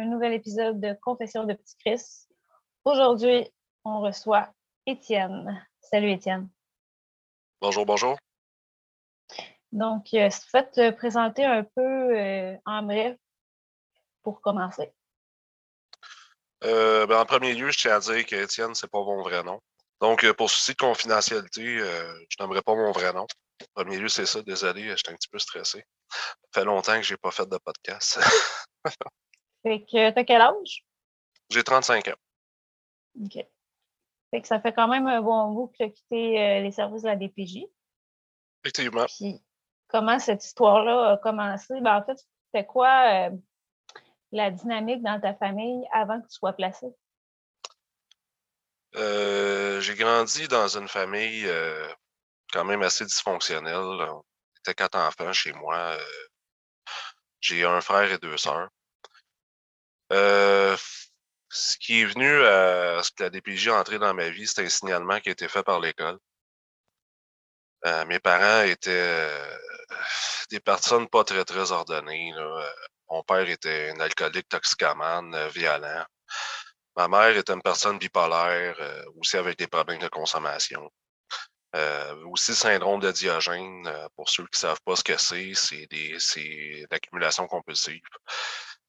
un nouvel épisode de Confession de Petit Chris. Aujourd'hui, on reçoit Étienne. Salut Étienne. Bonjour, bonjour. Donc, euh, si tu te présenter un peu euh, en bref pour commencer. Euh, ben, en premier lieu, je tiens à dire qu'Étienne, c'est pas mon vrai nom. Donc, pour souci de confidentialité, je n'aimerais pas mon vrai nom. En premier lieu, c'est ça. Désolé, j'étais un petit peu stressé. Ça fait longtemps que je n'ai pas fait de podcast. fait que t'as quel âge? J'ai 35 ans. OK. Fait que ça fait quand même un bon bout que tu as quitté les services de la DPJ. Effectivement. Puis, comment cette histoire-là a commencé? Ben, en fait, c'était quoi euh, la dynamique dans ta famille avant que tu sois placé? Euh, j'ai grandi dans une famille euh, quand même assez dysfonctionnelle. On était quatre enfants chez moi. j'ai un frère et deux sœurs. Ce qui est venu à ce que la DPJ est entrée dans ma vie, c'était un signalement qui a été fait par l'école. mes parents étaient des personnes pas très, très ordonnées. Euh, mon père était un alcoolique toxicomane, euh, violent. Ma mère était une personne bipolaire, euh, aussi avec des problèmes de consommation. aussi syndrome de Diogène, pour ceux qui ne savent pas ce que c'est, c'est l'accumulation compulsive.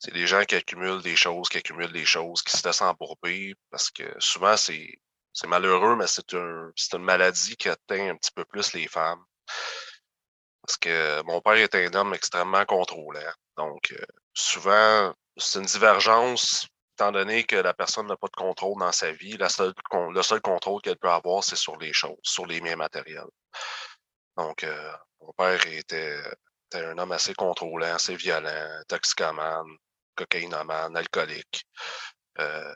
C'est des gens qui accumulent des choses, qui accumulent des choses, qui se laissent embourber, parce que souvent, c'est malheureux, mais c'est un, une maladie qui atteint un petit peu plus les femmes. Parce que mon père est un homme extrêmement contrôlant. Donc, euh, souvent, c'est une divergence, étant donné que la personne n'a pas de contrôle dans sa vie. Le seul contrôle qu'elle peut avoir, c'est sur les choses, sur les biens matériels. Donc, euh, mon père était, un homme assez contrôlant, assez violent, toxicomane, cocaïnomane, alcoolique. Euh,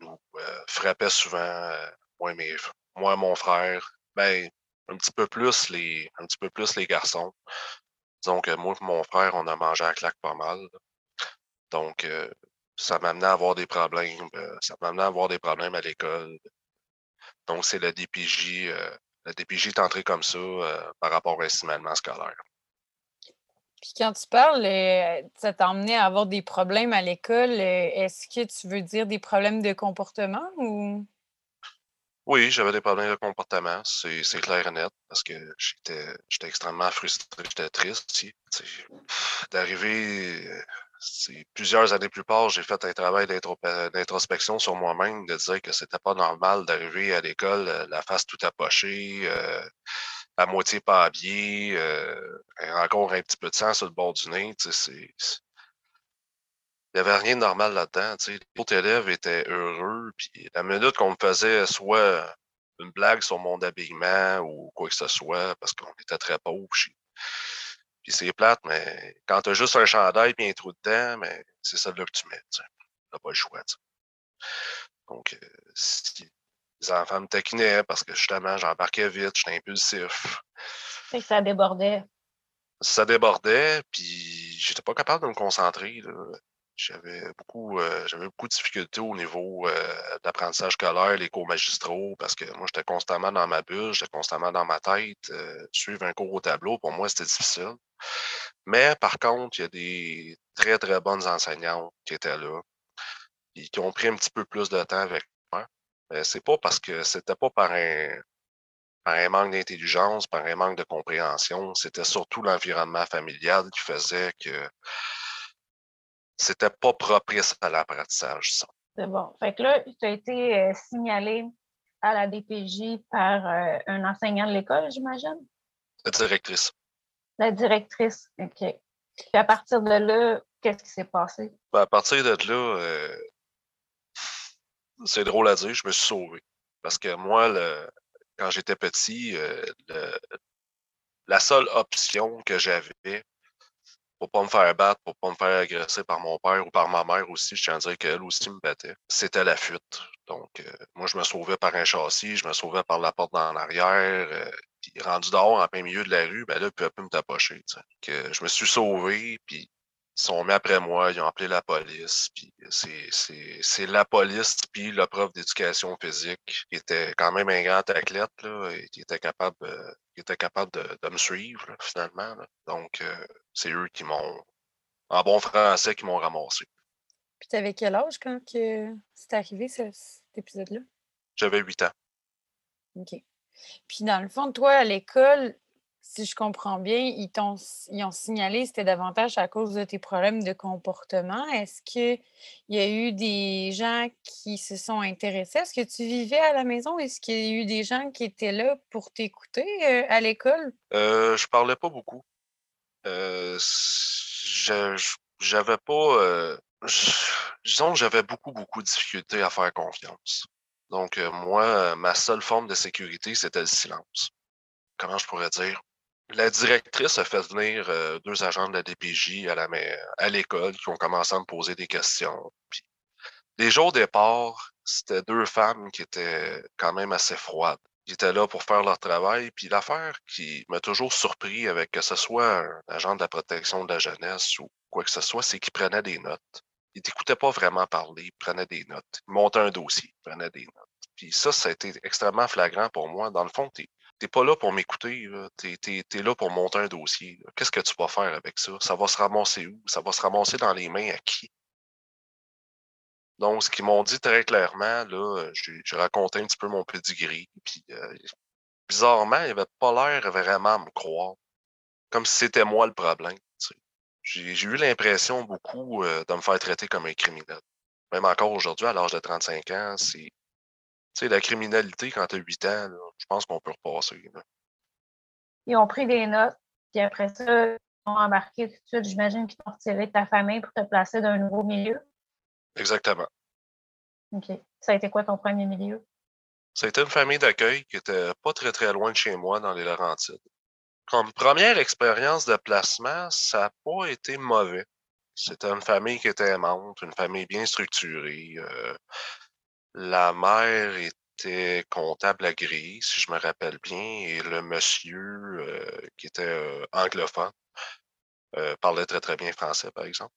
nous frappait souvent, moi, mes, mon frère, ben, un petit peu plus les, un petit peu plus les garçons. Donc, moi et mon frère, on a mangé à claque pas mal. Donc, euh, ça m'amenait à avoir des problèmes. Euh, ça m'amenait à avoir des problèmes à l'école. Donc, c'est la DPJ. Euh, la DPJ est entrée comme ça par rapport au signalement scolaire. Puis quand tu parles, ça t'a emmené à avoir des problèmes à l'école. Est-ce que tu veux dire des problèmes de comportement ou? Oui, j'avais des problèmes de comportement, c'est clair et net, parce que j'étais extrêmement frustré, j'étais triste aussi. D'arriver, plusieurs années plus tard, j'ai fait un travail d'introspection sur moi-même, de dire que c'était pas normal d'arriver à l'école, euh, la face tout appochée, euh, moitié pas habillé, euh, encore un petit peu de sang sur le bord du nez. Il n'y avait rien de normal là-dedans. Les autres élèves étaient heureux. Puis la minute qu'on me faisait soit une blague sur mon habillement ou quoi que ce soit, parce qu'on était très pauvres. Puis c'est plate, mais quand tu as juste un chandail et un trou dedans, mais c'est ça là que tu mets. Tu n'as pas le choix. Donc, euh, si les enfants me taquinaient parce que justement, j'embarquais vite, j'étais impulsif. Et ça débordait. Ça débordait, puis j'étais pas capable de me concentrer. J'avais beaucoup, euh, j'avais beaucoup de difficultés au niveau euh, d'apprentissage scolaire, les cours magistraux, parce que moi, j'étais constamment dans ma bulle, j'étais constamment dans ma tête. Euh, suivre un cours au tableau, pour moi, c'était difficile. Mais par contre, il y a des très, très bonnes enseignantes qui étaient là et qui ont pris un petit peu plus de temps avec. C'est pas parce que c'était pas par un, par un manque d'intelligence, par un manque de compréhension. C'était surtout l'environnement familial qui faisait que c'était pas propice à l'apprentissage, ça. C'est bon. Fait que là, tu as été euh, signalé à la DPJ par euh, un enseignant de l'école, j'imagine? La directrice. La directrice, OK. Puis à partir de là, qu'est-ce qui s'est passé? Ben, à partir de là, euh, c'est drôle à dire, je me suis sauvé. Parce que moi, le, quand j'étais petit, la seule option que j'avais, pour pas me faire battre, pour pas me faire agresser par mon père ou par ma mère aussi. Je tiens à dire qu'elle aussi me battait. C'était la fuite. Donc, euh, moi, je me sauvais par un châssis, je me sauvais par la porte dans l'arrière. Euh, puis rendu dehors en plein milieu de la rue, ben là, il peut me tapocher. Que je me suis sauvé, puis sont mis après moi, ils ont appelé la police. Puis c'est la police, puis le prof d'éducation physique, qui était quand même un grand athlète, là, et qui était capable, qui était capable de, de me suivre, finalement. Donc, euh, c'est eux qui m'ont en bon français, qui m'ont ramassé. Puis tu avais quel âge quand que c'est arrivé, cet épisode-là? J'avais 8 ans. OK. Puis dans le fond, toi, à l'école, si je comprends bien, ils, t'ont, ils ont signalé que c'était davantage à cause de tes problèmes de comportement. Est-ce qu'il y a eu des gens qui se sont intéressés? Est-ce que tu vivais à la maison? Est-ce qu'il y a eu des gens qui étaient là pour t'écouter euh, à l'école? Euh, je parlais pas beaucoup. Euh, j'avais pas. Euh, disons que j'avais beaucoup, beaucoup de difficultés à faire confiance. Donc, euh, moi, ma seule forme de sécurité, c'était le silence. Comment je pourrais dire? La directrice a fait venir euh, deux agents de la DPJ à la à l'école qui ont commencé à me poser des questions. Puis, déjà au départ, c'était deux femmes qui étaient quand même assez froides. Ils étaient là pour faire leur travail. Puis l'affaire qui m'a toujours surpris avec que ce soit un agent de la protection de la jeunesse ou quoi que ce soit, c'est qu'ils prenaient des notes. Ils t'écoutaient pas vraiment parler, ils prenaient des notes. Ils montaient un dossier, ils prenaient des notes. Puis ça, ça a été extrêmement flagrant pour moi. Dans le fond, n'es pas là pour m'écouter, tu es, là pour monter un dossier. Qu'est-ce que tu vas faire avec ça? Ça va se ramasser où? Ça va se ramasser dans les mains à qui? Donc, ce qu'ils m'ont dit très clairement, là, j'ai raconté un petit peu mon pedigree, puis euh, bizarrement, il n'avait pas l'air vraiment à me croire. Comme si c'était moi le problème. J'ai eu l'impression beaucoup euh, de me faire traiter comme un criminel. Même encore aujourd'hui, à l'âge de 35 ans, c'est. Tu sais, la criminalité, quand tu as 8 ans, je pense qu'on peut repasser. Ils ont pris des notes, puis après ça, ils ont embarqué tout de suite. J'imagine qu'ils t'ont retiré de ta famille pour te placer dans un nouveau milieu. Exactement. OK. Ça a été quoi ton premier milieu? Ça a été une famille d'accueil qui était pas très très loin de chez moi dans les Laurentides comme première expérience de placement, ça n'a pas été mauvais. C'était une famille qui était aimante, une famille bien structurée. Euh, la mère était comptable agréée, si je me rappelle bien, et le monsieur, euh, qui était euh, anglophone, parlait très très bien français, par exemple,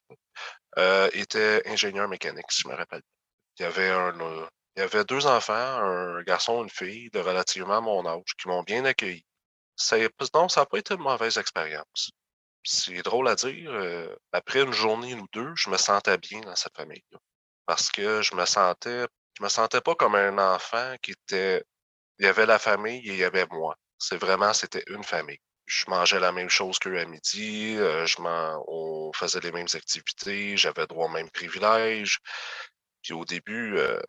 était ingénieur mécanique, si je me rappelle. Il y avait un, il y avait deux enfants, un garçon et une fille de relativement mon âge, qui m'ont bien accueilli non, ça n'a pas été une mauvaise expérience. C'est drôle à dire, euh, après une journée ou deux, je me sentais bien dans cette famille-là. Parce que je me sentais, je me sentais pas comme un enfant qui était, il y avait la famille et il y avait moi. C'est vraiment, c'était une famille. Je mangeais la même chose qu'eux à midi, euh, je on faisait les mêmes activités, j'avais droit aux mêmes privilèges. Puis au début, euh,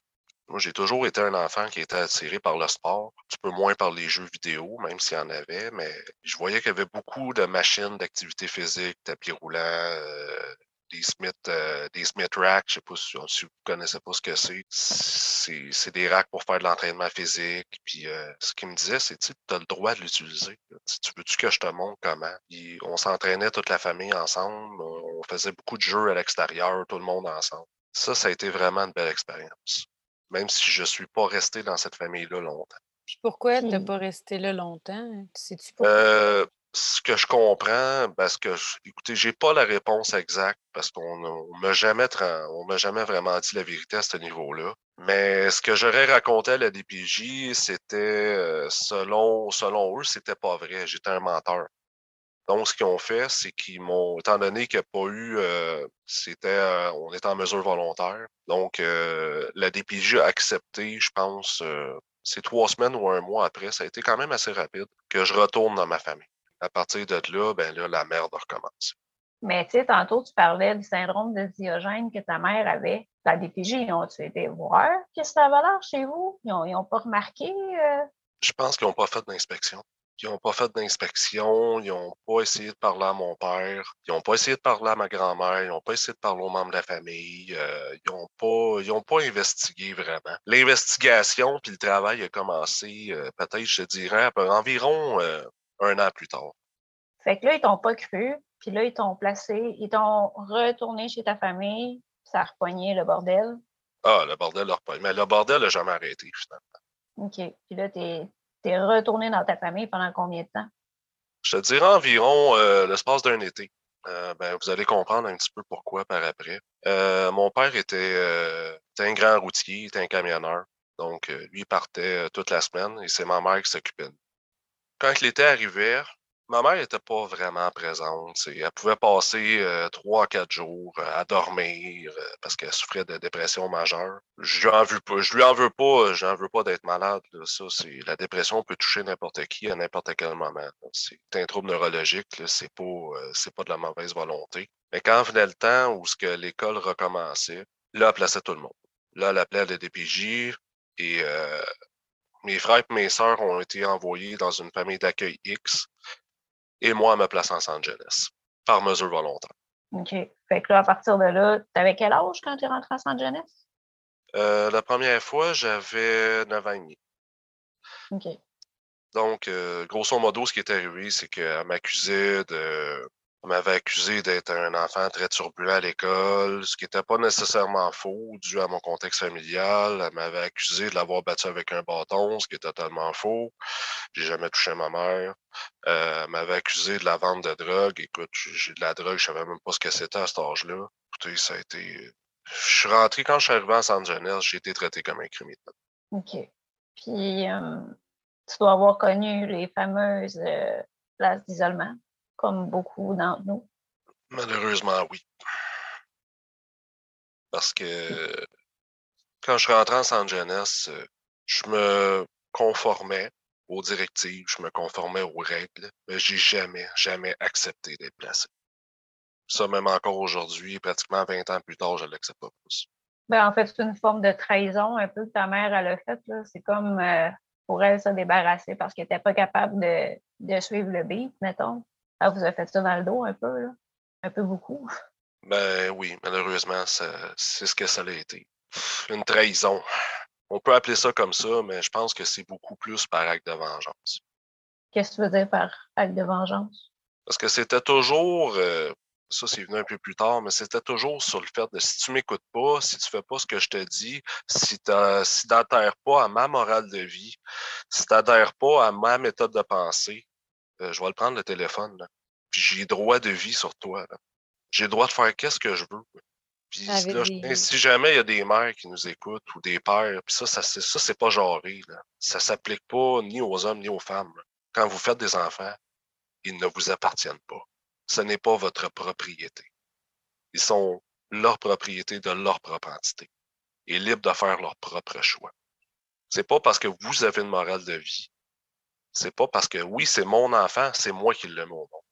moi, j'ai toujours été un enfant qui était attiré par le sport, un petit peu moins par les jeux vidéo, même s'il y en avait, mais je voyais qu'il y avait beaucoup de machines d'activité physique, tapis roulants, euh, des Smith, euh, des Smith racks, je sais pas si, vous connaissez pas ce que c'est. C'est des racks pour faire de l'entraînement physique. Puis euh, ce qu'il me disait, c'est tu as le droit de l'utiliser. Tu veux-tu que je te montre comment? on s'entraînait toute la famille ensemble. On faisait beaucoup de jeux à l'extérieur, tout le monde ensemble. Ça, ça a été vraiment une belle expérience même si je ne suis pas resté dans cette famille-là longtemps. Puis pourquoi tu n'as pas resté là longtemps? Sais-tu euh, ce que je comprends, parce que, écoutez, j'ai pas la réponse exacte parce qu'on ne m'a jamais, jamais vraiment dit la vérité à ce niveau-là. Mais ce que j'aurais raconté à la DPJ, c'était, euh, selon, selon eux, c'était pas vrai. J'étais un menteur. Donc, ce qu'ils ont fait, c'est qu'ils m'ont, étant donné qu'il n'y a pas eu, euh, c'était, euh, on était en mesure volontaire. Donc, euh, la DPJ a accepté, je pense, c'est trois semaines ou un mois après, ça a été quand même assez rapide, que je retourne dans ma famille. À partir de là, ben là, la merde recommence. Mais tu sais, tantôt, tu parlais du syndrome de Diogène que ta mère avait. La DPJ, ils ont-tu été voir qu'est-ce que ça l'air chez vous? Ils n'ont pas remarqué? Je pense qu'ils n'ont pas fait d'inspection. Ils n'ont pas fait d'inspection, ils n'ont pas essayé de parler à mon père, ils n'ont pas essayé de parler à ma grand-mère, ils n'ont pas essayé de parler aux membres de la famille, euh, ils n'ont pas, pas investigué vraiment. L'investigation puis le travail a commencé, euh, peut-être, je dirais, environ euh, un an plus tard. Fait que là, ils t'ont pas cru, puis là, ils t'ont placé, ils t'ont retourné chez ta famille, ça a repogné le bordel. Ah, le bordel a repogné. Mais le bordel n'a jamais arrêté, finalement. OK. Puis là, t'es es retourné dans ta famille pendant combien de temps? Je te dirais environ euh, l'espace d'un été. Euh, ben, vous allez comprendre un petit peu pourquoi par après. Euh, mon père était, un grand routier, il était un camionneur. Donc, lui partait toute la semaine et c'est ma mère qui s'occupait de. Quand l'été arrivait, ma mère n'était pas vraiment présente. Elle pouvait passer euh, trois quatre jours euh, à dormir euh, parce qu'elle souffrait de dépression majeure. Je lui en veux pas. Je lui en veux pas. D'être malade. La dépression peut toucher n'importe qui à n'importe quel moment. C'est un trouble neurologique. C'est pas pas de la mauvaise volonté. Mais quand venait le temps où l'école recommençait, là, elle plaçait tout le monde. Là, elle appelait le DPJ et mes frères et mes sœurs ont été envoyés dans une famille d'accueil X et moi à ma place en San jeunesse, par mesure volontaire. OK. Fait que là, à partir de là, tu avais quel âge quand tu es rentré en San jeunesse? Euh, la première fois, j'avais 9 ans et demi. OK. Donc, euh, grosso modo, ce qui est arrivé, c'est qu'elle m'accusait de on m'avait accusé d'être un enfant très turbulent à l'école, ce qui n'était pas nécessairement faux, dû à mon contexte familial. Elle m'avait accusé de l'avoir battu avec un bâton, ce qui est totalement faux. J'ai jamais touché ma mère. Euh, elle m'avait accusé de la vente de drogue. Écoute, j'ai de la drogue, je savais même pas ce que c'était à cet âge-là. Écoutez, ça a été. Je suis rentré quand je suis arrivé en San Angeles, j'ai été traité comme un criminel. OK. Puis, euh, tu dois avoir connu les fameuses euh, places d'isolement comme beaucoup d'entre nous? Malheureusement, oui. Parce que quand je rentrais en San jeunesse, je me conformais aux directives, je me conformais aux règles, mais j'ai jamais, jamais accepté d'être placé. Ça, même encore aujourd'hui, pratiquement 20 ans plus tard, je ne l'accepte pas plus. Ben, en fait, c'est une forme de trahison un peu que ta mère elle a fait. C'est comme euh, pour elle se débarrasser parce qu'elle n'était pas capable de, de, suivre le beat, mettons. Ah, vous avez fait ça dans le dos un peu, là? Un peu beaucoup? Ben oui, malheureusement, c'est ce que ça a été. Une trahison. On peut appeler ça comme ça, mais je pense que c'est beaucoup plus par acte de vengeance. Qu'est-ce que tu veux dire par acte de vengeance? Parce que c'était toujours, euh, ça c'est venu un peu plus tard, mais c'était toujours sur le fait de si tu m'écoutes pas, si tu fais pas ce que je te dis, si tu si n'adhères pas à ma morale de vie, si tu n'adhères pas à ma méthode de pensée, euh, je vais le prendre le téléphone. Là. Puis j'ai droit de vie sur toi. J'ai le droit de faire qu'est-ce que je veux. Puis là, si jamais il y a des mères qui nous écoutent ou des pères, puis ça, ça, ça c'est pas genré. Là. Ça s'applique pas ni aux hommes ni aux femmes. Quand vous faites des enfants, ils ne vous appartiennent pas. Ce n'est pas votre propriété. Ils sont leur propriété de leur propre entité et libres de faire leur propre choix. C'est pas parce que vous avez une morale de vie c'est pas parce que oui, c'est mon enfant, c'est moi qui le mets au monde.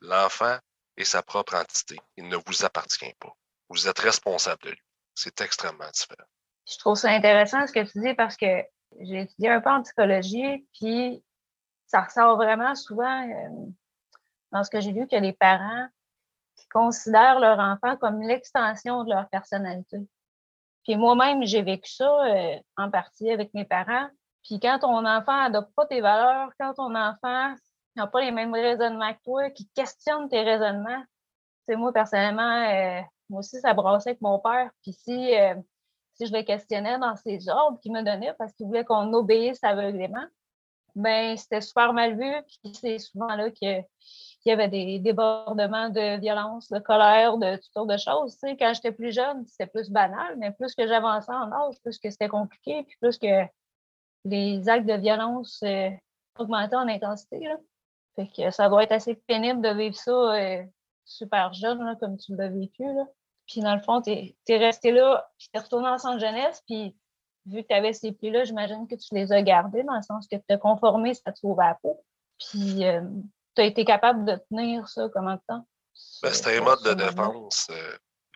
L'enfant est sa propre entité. Il ne vous appartient pas. Vous êtes responsable de lui. C'est extrêmement différent. Je trouve ça intéressant ce que tu dis parce que j'ai étudié un peu en psychologie, puis ça ressort vraiment souvent euh, dans ce que j'ai lu que les parents qui considèrent leur enfant comme l'extension de leur personnalité. Puis moi-même, j'ai vécu ça euh, en partie avec mes parents. Puis quand ton enfant n'adopte pas tes valeurs, quand ton enfant n'a pas les mêmes raisonnements que toi, qui questionne tes raisonnements, c'est moi personnellement, euh, moi aussi, ça brassait avec mon père. Puis si, euh, si je le questionnais dans ses ordres qu'il me donnait parce qu'il voulait qu'on obéisse aveuglément, ben c'était super mal vu. Puis c'est souvent là qu'il y avait des débordements de violence, de colère, de toutes sortes de choses. Tu sais, quand j'étais plus jeune, c'était plus banal, mais plus que j'avançais en âge, plus que c'était compliqué, puis plus que les actes de violence euh, augmentaient en intensité. Là. Fait que ça doit être assez pénible de vivre ça euh, super jeune, comme tu l'as vécu. Là. Puis dans le fond, tu es, resté là, puis tu es retourné en centre jeunesse, puis vu que tu avais ces plis-là, j'imagine que tu les as gardés dans le sens que tu as conformé, ça te sauve à la peau. Puis euh, tu as été capable de tenir ça comment de temps? Ben, c'était un mode de défense.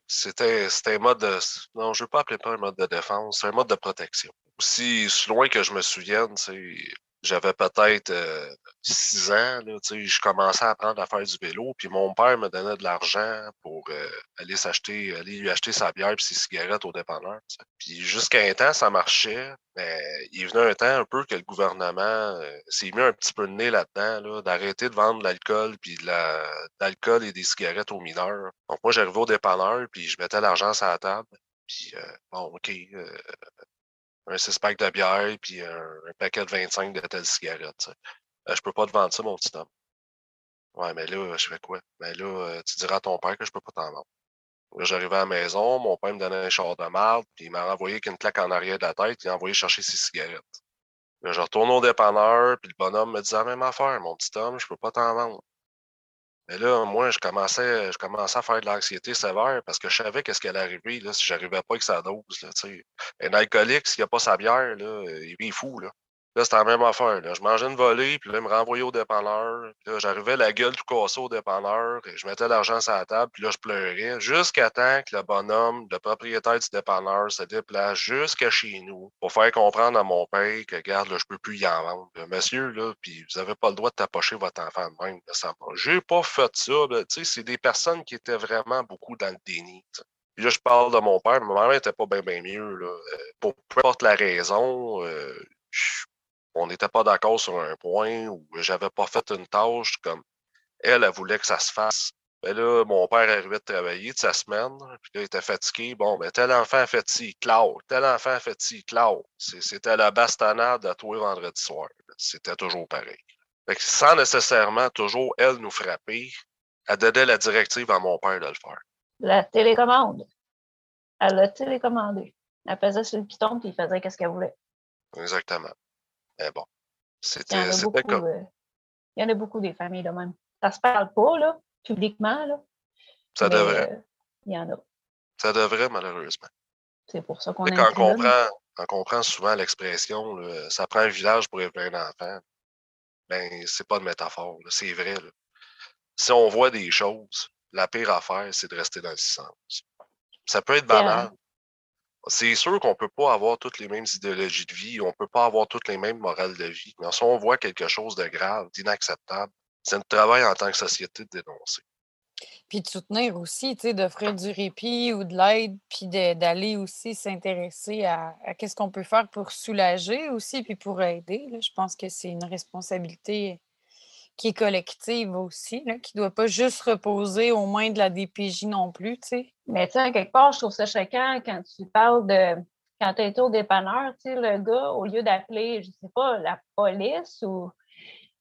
C'était un mode de. Non, je ne veux pas appeler ça un mode de défense, c'est un mode de protection aussi, loin que je me souvienne, j'avais peut-être euh, six ans, là, je commençais à apprendre à faire du vélo, puis mon père me donnait de l'argent pour euh, aller s'acheter, aller lui acheter sa bière et ses cigarettes au dépanneur. Puis jusqu'à un temps, ça marchait, mais il venait un temps un peu que le gouvernement euh, s'est mis un petit peu de nez là-dedans, là, d'arrêter de vendre de l'alcool puis de l'alcool et des cigarettes aux mineurs. Donc moi, j'arrivais au dépanneur, puis je mettais l'argent sur la table. Puis, bon, OK, un six-pack de bière puis un, paquet de 25 de telles cigarettes. Euh, je peux pas te vendre ça, mon petit homme. Ouais, mais là, je fais quoi? Ben là, euh, tu diras à ton père que je peux pas t'en vendre. J'arrivais à la maison, mon père me donnait un char de marde, puis il m'a envoyé qu'une claque en arrière de la tête, il a envoyé chercher ses cigarettes. je retourne au dépanneur, puis le bonhomme me dit la même affaire, mon petit homme, je peux pas t'en vendre. Mais là, moi, je commençais, je commençais à faire de l'anxiété sévère parce que je savais qu'est-ce qui allait arriver là, si j'arrivais pas avec sa dose. Là, un alcoolique, s'il n'a pas sa bière, là, il est fou. Là. Là, c'était la même affaire. Là. Je mangeais une volée, puis là, il me renvoyait au dépanneur. Là, j'arrivais la gueule tout cassée au dépanneur, et je mettais l'argent sur la table, puis là, je pleurais, jusqu'à temps que le bonhomme, le propriétaire du dépanneur, se déplace jusqu'à chez nous pour faire comprendre à mon père que, regarde, là, je peux plus y en vendre. Monsieur, là, puis vous avez pas le droit de tapocher votre enfant de même. J'ai pas fait ça. Tu sais, c'est des personnes qui étaient vraiment beaucoup dans le déni. Puis là, je parle de mon père, mais ma mère était pas bien bien mieux. Là. Euh, pour peu importe la raison, euh, on n'était pas d'accord sur un point ou j'avais pas fait une tâche comme elle, elle voulait que ça se fasse. Mais ben là, mon père arrivait de travailler de sa semaine, puis là, il était fatigué. Bon, ben, tel enfant a fait ci, Claude. Tel enfant a fait ci, Claude. C'était la bastonnade à toi vendredi soir. C'était toujours pareil. Fait que sans nécessairement toujours elle nous frapper, elle donnait la directive à mon père de le faire. La télécommande. Elle l'a télécommandé. Elle faisait sur le piton, puis il faisait ce qu'elle voulait. Exactement. Mais bon, c'était comme. Euh, il y en a beaucoup des familles de même. Ça se parle pas, là, publiquement, là. Ça devrait. Euh, il y en a. Ça devrait, malheureusement. C'est pour ça qu'on est. Quand on comprend, on comprend souvent l'expression, ça prend un village pour élever un enfant. Ben, c'est pas de métaphore, c'est vrai. Là. Si on voit des choses, la pire affaire, c'est de rester dans le silence. Ça peut être banal, c'est sûr qu'on ne peut pas avoir toutes les mêmes idéologies de vie, on ne peut pas avoir toutes les mêmes morales de vie. Mais si on voit quelque chose de grave, d'inacceptable, c'est notre travail en tant que société de dénoncer. Puis de soutenir aussi, d'offrir du répit ou de l'aide, puis d'aller aussi s'intéresser à, qu'est-ce qu'on peut faire pour soulager aussi, puis pour aider. Je pense que c'est une responsabilité qui est collective aussi, qui ne doit pas juste reposer aux mains de la DPJ non plus, tu sais. Mais tu sais, quelque part, je trouve ça choquant quand tu parles de quand tu été au dépanneur, tu sais, le gars, au lieu d'appeler, je sais pas, la police ou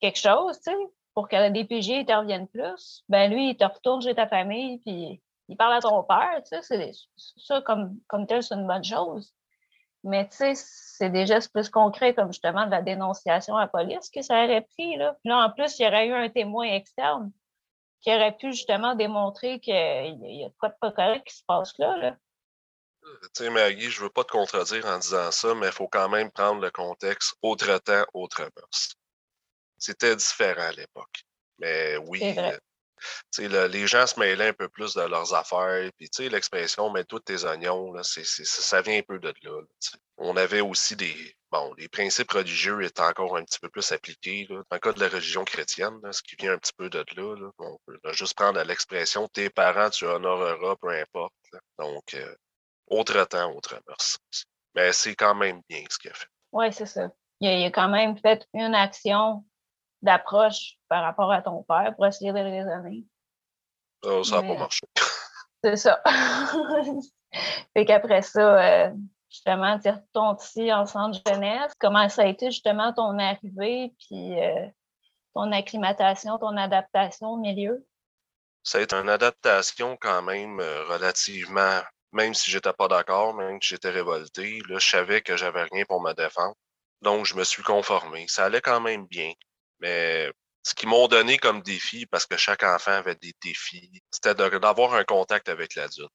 quelque chose, tu sais, pour que la DPJ intervienne plus, ben lui, il te retourne chez ta famille, puis il parle à ton père, tu sais, ça, comme, comme tel, c'est une bonne chose. Mais tu sais, c'est des gestes plus concrets, comme justement de la dénonciation à la police que ça aurait pris. Là, là en plus, il y aurait eu un témoin externe qui aurait pu justement démontrer qu'il y a quoi de pas correct qui se passe là. là. Tu sais, Maggie, je veux pas te contredire en disant ça, mais il faut quand même prendre le contexte autre temps, autre mœurs. C'était différent à l'époque. Mais oui, les gens se mêlaient un peu plus de leurs affaires. Puis, tu sais, l'expression « mets tous tes oignons », là, ça vient un peu de là. on avait aussi des... Bon, les principes religieux étaient encore un petit peu plus appliqués. Là. Dans le cas de la religion chrétienne, ce qui vient un petit peu de là, on peut juste prendre l'expression « tes parents, tu honoreras, peu importe ». Donc, euh, autre temps, autre mœurs. Mais c'est quand même bien ce qu'il a fait. Oui, c'est ça. il a quand même fait une action d'approche par rapport à ton père pour essayer de le raisonner. Oh, ça n'a pas marché. C'est ça. fait qu'après ça, euh, justement, retournes ici en centre jeunesse. Comment ça a été justement ton arrivée, puis euh, ton acclimatation, ton adaptation au milieu? Ça a été une adaptation quand même euh, relativement, même si j'étais pas d'accord, même si j'étais révolté, là, je savais que j'avais rien pour me défendre. Donc, je me suis conformé. Ça allait quand même bien. Mais ce qu'ils m'ont donné comme défi, parce que chaque enfant avait des défis, c'était d'avoir un contact avec l'adulte.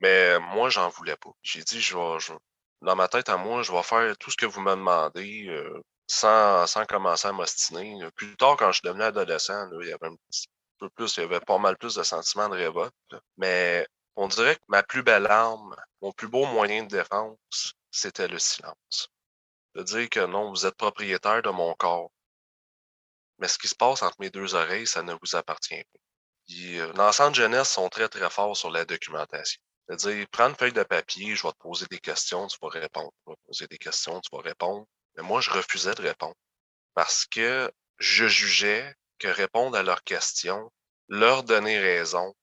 Mais moi, j'en voulais pas. J'ai dit, je vais, dans ma tête à moi, je vais faire tout ce que vous me demandez euh, sans, sans commencer à m'ostiner. Plus tard, quand je devenais adolescent, là, il y avait un petit peu plus, il y avait pas mal plus de sentiments de révolte. Mais on dirait que ma plus belle arme, mon plus beau moyen de défense, c'était le silence. De dire que non, vous êtes propriétaire de mon corps. Mais ce qui se passe entre mes deux oreilles, ça ne vous appartient pas. Euh, dans le centre jeunesse, sont très, très forts sur la documentation. C'est-à-dire, prends une feuille de papier, je vais te poser des questions, tu vas répondre. Je vais te poser des questions, tu vas répondre. Mais moi, je refusais de répondre. Parce que je jugeais que répondre à leurs questions, leur donner raison,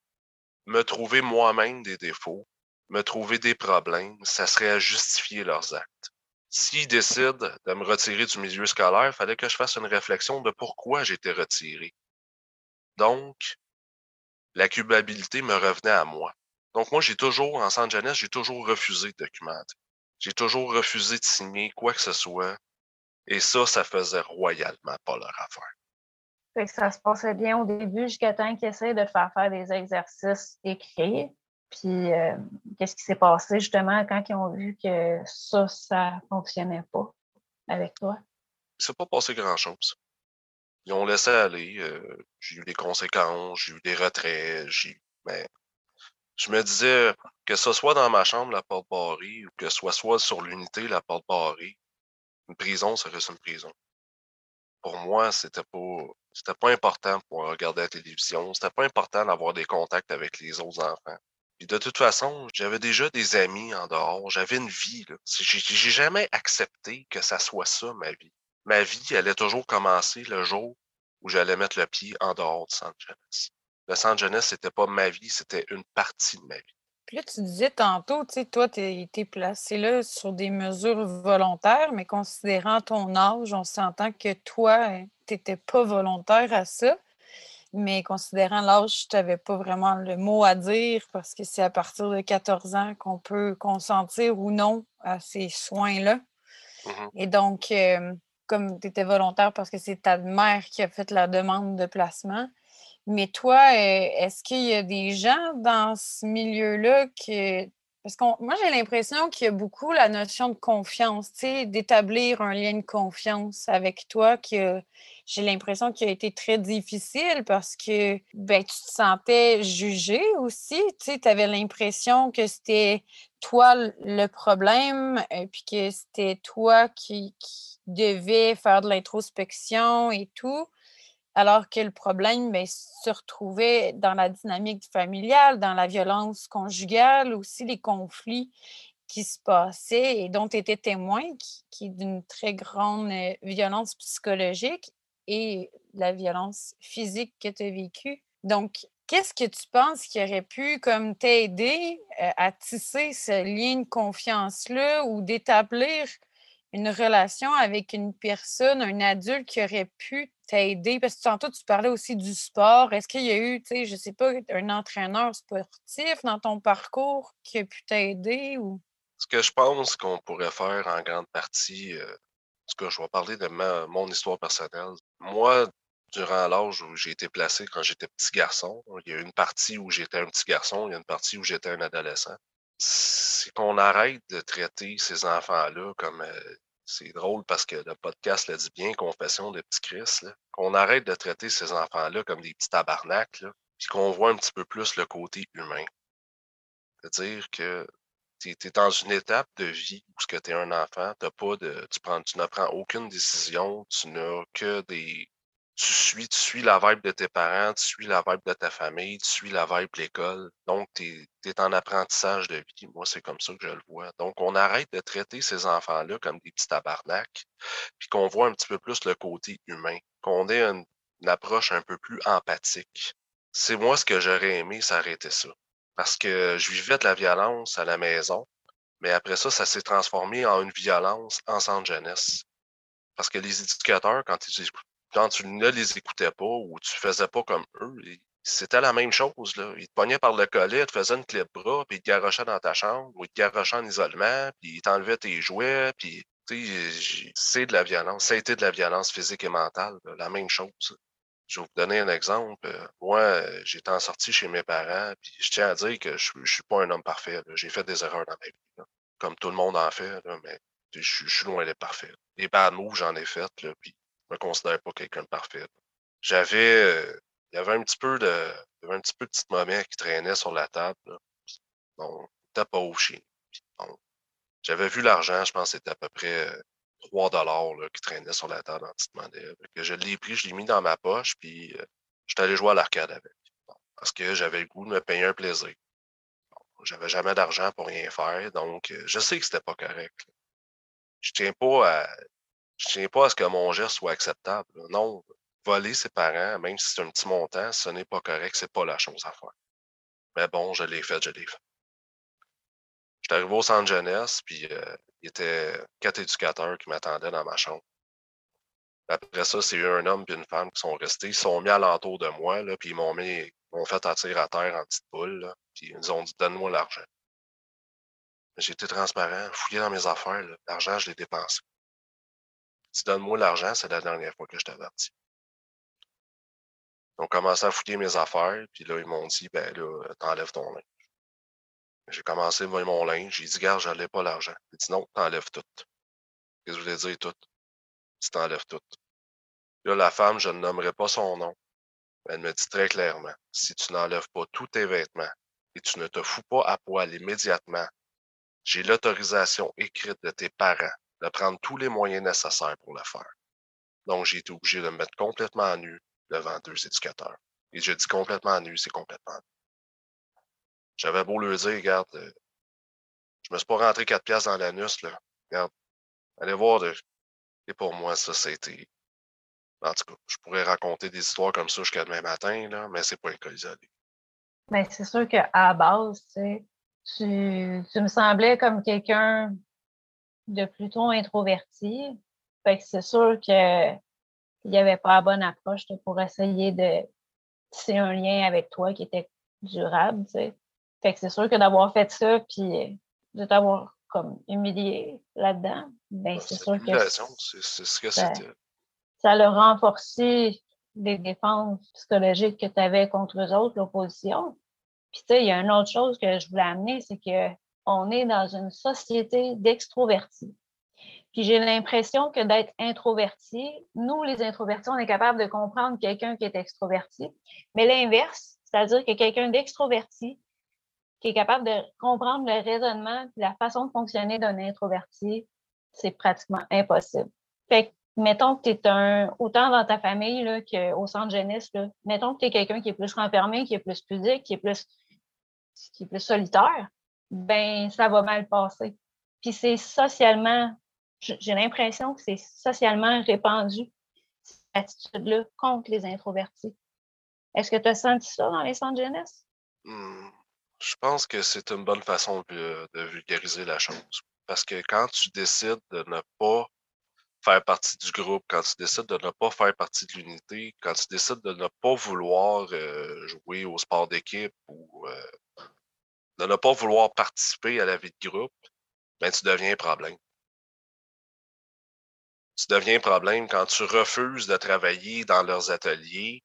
me trouver moi-même des défauts, me trouver des problèmes, ça serait à justifier leurs actes. S'ils décident de me retirer du milieu scolaire, il fallait que je fasse une réflexion de pourquoi j'étais retiré. Donc, la culpabilité me revenait à moi. Donc, moi, j'ai toujours, en centre jeunesse, j'ai toujours refusé de documenter. J'ai toujours refusé de signer quoi que ce soit Et ça, ça faisait royalement pas leur affaire. Fait que ça se passait bien au début jusqu'à temps qu'ils essayent de te faire faire des exercices écrits. Puis, euh, qu'est-ce qui s'est passé justement quand ils ont vu que ça, ça fonctionnait pas avec toi? Il s'est pas passé grand-chose. Ils ont laissé aller. Euh, j'ai eu des conséquences, j'ai eu des retraits, j'ai mais je me disais que ce soit dans ma chambre, la porte barrée, ou que ce soit sur l'unité, la porte barrée, une prison, ça reste une prison. Pour moi, c'était pas c'était pas important pour regarder la télévision, c'était pas important d'avoir des contacts avec les autres enfants. Puis de toute façon, j'avais déjà des amis en dehors, j'avais une vie. J'ai jamais accepté que ça soit ça, ma vie. Ma vie allait toujours commencer le jour où j'allais mettre le pied en dehors de San Jeunesse. Le centre jeunesse, c'était pas ma vie, c'était une partie de ma vie. Puis là, tu disais tantôt, tu sais, toi, tu été placé là sur des mesures volontaires, mais considérant ton âge, on s'entend que toi, tu n'étais pas volontaire à ça. Mais considérant l'âge, tu n'avais pas vraiment le mot à dire parce que c'est à partir de 14 ans qu'on peut consentir ou non à ces soins-là. Mmh Et donc, euh, comme tu étais volontaire parce que c'est ta mère qui a fait la demande de placement, mais toi, euh, est-ce qu'il y a des gens dans ce milieu-là qui. Parce que moi, j'ai l'impression qu'il y a beaucoup la notion de confiance, tu sais, d'établir un lien de confiance avec toi, que j'ai l'impression qu'il a été très difficile parce que ben, tu te sentais jugé aussi, tu sais, avais l'impression que c'était toi le problème, euh, puis que c'était toi qui, qui devais faire de l'introspection et tout alors que le problème se retrouvait dans la dynamique familiale, dans la violence conjugale, aussi les conflits qui se passaient et dont tu étais témoin, qui, d'une très grande euh, violence psychologique et la violence physique que tu as vécue. Donc, qu'est-ce que tu penses qui aurait pu comme t'aider euh, à tisser ce lien de confiance-là ou d'établir une relation avec une personne, un adulte qui aurait pu t'aider? Parce que tantôt, tu parlais aussi du sport. Est-ce qu'il y a eu, tu sais, je sais pas, un entraîneur sportif dans ton parcours qui a pu t'aider ou? Ce que je pense qu'on pourrait faire en grande partie, euh, ce que je vais parler de ma, mon histoire personnelle. Moi, durant l'âge où j'ai été placé quand j'étais petit garçon, il y a une partie où j'étais un petit garçon, il y a une partie où j'étais un adolescent. C'est qu'on arrête de traiter ces enfants-là comme euh, c'est drôle parce que le podcast le dit bien, Confession de petit Chris, qu'on arrête de traiter ces enfants-là comme des petits tabarnaks, puis qu'on voit un petit peu plus le côté humain. C'est-à-dire que tu es, dans une étape de vie où tu es un enfant, pas de, tu, prends, tu ne prends aucune décision, tu n'as que des, tu suis, tu suis la vibe de tes parents, tu suis la vibe de ta famille, tu suis la vibe de l'école. Donc, tu es, en apprentissage de vie. Moi, c'est comme ça que je le vois. Donc, on arrête de traiter ces enfants-là comme des petits tabarnaks, puis qu'on voit un petit peu plus le côté humain, qu'on ait une, approche un peu plus empathique. C'est moi ce que j'aurais aimé s'arrêter ça. Parce que je vivais de la violence à la maison, mais après ça, ça s'est transformé en une violence en centre jeunesse. Parce que les éducateurs, quand ils quand tu ne les écoutais pas ou tu faisais pas comme eux, c'était la même chose. Là. Ils te pognaient par le collet, ils te faisaient une clé de bras, puis ils te garochaient dans ta chambre, ou ils te garochaient en isolement, puis ils t'enlevaient tes jouets, puis c'est de la violence. Ça a été de la violence physique et mentale, la même chose. Je vais vous donner un exemple. Moi, j'étais en sortie chez mes parents, puis je tiens à dire que je ne suis pas un homme parfait. J'ai fait des erreurs dans ma vie, comme tout le monde en fait, mais je, suis loin d'être parfait. Les bad moves, j'en ai fait, là, puis me considère pas quelqu'un de parfait. J'avais, euh, il y avait un petit peu de, il y avait un petit peu de petite momie qui traînait sur la table. Là. Donc, c'était pas au chien. J'avais vu l'argent, je pense que c'était à peu près 3 euh, dollars qui traînait sur la table en petite monnaie. Je l'ai pris, je l'ai mis dans ma poche, puis euh, j'étais allé jouer à l'arcade avec. parce que j'avais le goût de me payer un plaisir. J'avais jamais d'argent pour rien faire, donc je sais que c'était pas correct. Je tiens pas à je tiens pas à ce que mon geste soit acceptable. Non, voler ses parents, même si c'est un petit montant, ce n'est pas correct, c'est pas la chose à faire. Mais bon, je l'ai fait, je l'ai fait. J'étais arrivé au centre jeunesse, puis euh, il y était quatre éducateurs qui m'attendaient dans ma chambre. Après ça, c'est un homme et une femme qui sont restés. Ils sont mis alentour de moi, puis ils m'ont fait attirer à terre en petite boule, puis ils ont dit Donne-moi l'argent. J'ai été transparent, fouillé dans mes affaires. L'argent, je l'ai dépensé. Tu donnes-moi l'argent, c'est la dernière fois que je t'avertis. Ils ont commencé à fouiller mes affaires, puis là, ils m'ont dit, ben là, t'enlèves ton linge. J'ai commencé à mon linge, j'ai dit, garde, j'allais pas l'argent. Il dit, non, t'enlèves tout. Qu'est-ce que je voulais dire, tout? Tu t'enlèves tout. Là, la femme, je ne nommerai pas son nom. Elle me dit très clairement, si tu n'enlèves pas tous tes vêtements et tu ne te fous pas à poil immédiatement, j'ai l'autorisation écrite de tes parents de prendre tous les moyens nécessaires pour le faire. Donc, j'ai été obligé de me mettre complètement nu devant deux éducateurs. Et je dis complètement nu, c'est complètement nu. J'avais beau leur dire, regarde, euh, je me suis pas rentré quatre piastres dans l'anus, là. Regarde, allez voir, et pour moi, ça, c'était en tout cas, je pourrais raconter des histoires comme ça jusqu'à demain matin, là, mais c'est pas un cas isolé. Mais c'est sûr qu'à base, tu, tu me semblais comme quelqu'un de plutôt introverti. Fait que c'est sûr qu'il n'y avait pas la bonne approche pour essayer de tisser un lien avec toi qui était durable. sais. Fait que c'est sûr que d'avoir fait ça, puis de t'avoir comme humilié là-dedans, ben, c'est sûr que. C'est ce que c'était ça a renforcé les défenses psychologiques que tu avais contre eux autres, l'opposition. Puis, tu sais, il y a une autre chose que je voulais amener, c'est qu'on est dans une société d'extrovertis. Puis j'ai l'impression que d'être introverti, nous, les introvertis, on est capable de comprendre quelqu'un qui est extroverti. Mais l'inverse, c'est-à-dire que quelqu'un d'extroverti qui est capable de comprendre le raisonnement la façon de fonctionner d'un introverti, c'est pratiquement impossible. Fait que mettons que tu es un, autant dans ta famille qu'au centre jeunesse, mettons que tu es quelqu'un qui est plus renfermé, qui est plus pudique, qui est plus, qui est plus solitaire, ben ça va mal passer. Puis c'est socialement, j'ai l'impression que c'est socialement répandu, cette attitude-là contre les introvertis. Est-ce que tu as senti ça dans les centres jeunesse? Mmh, je pense que c'est une bonne façon de vulgariser la chose. Parce que quand tu décides de ne pas faire partie du groupe, quand tu décides de ne pas faire partie de l'unité, quand tu décides de ne pas vouloir euh, jouer au sport d'équipe ou euh, de ne pas vouloir participer à la vie de groupe, ben tu deviens un problème. Tu deviens un problème quand tu refuses de travailler dans leurs ateliers.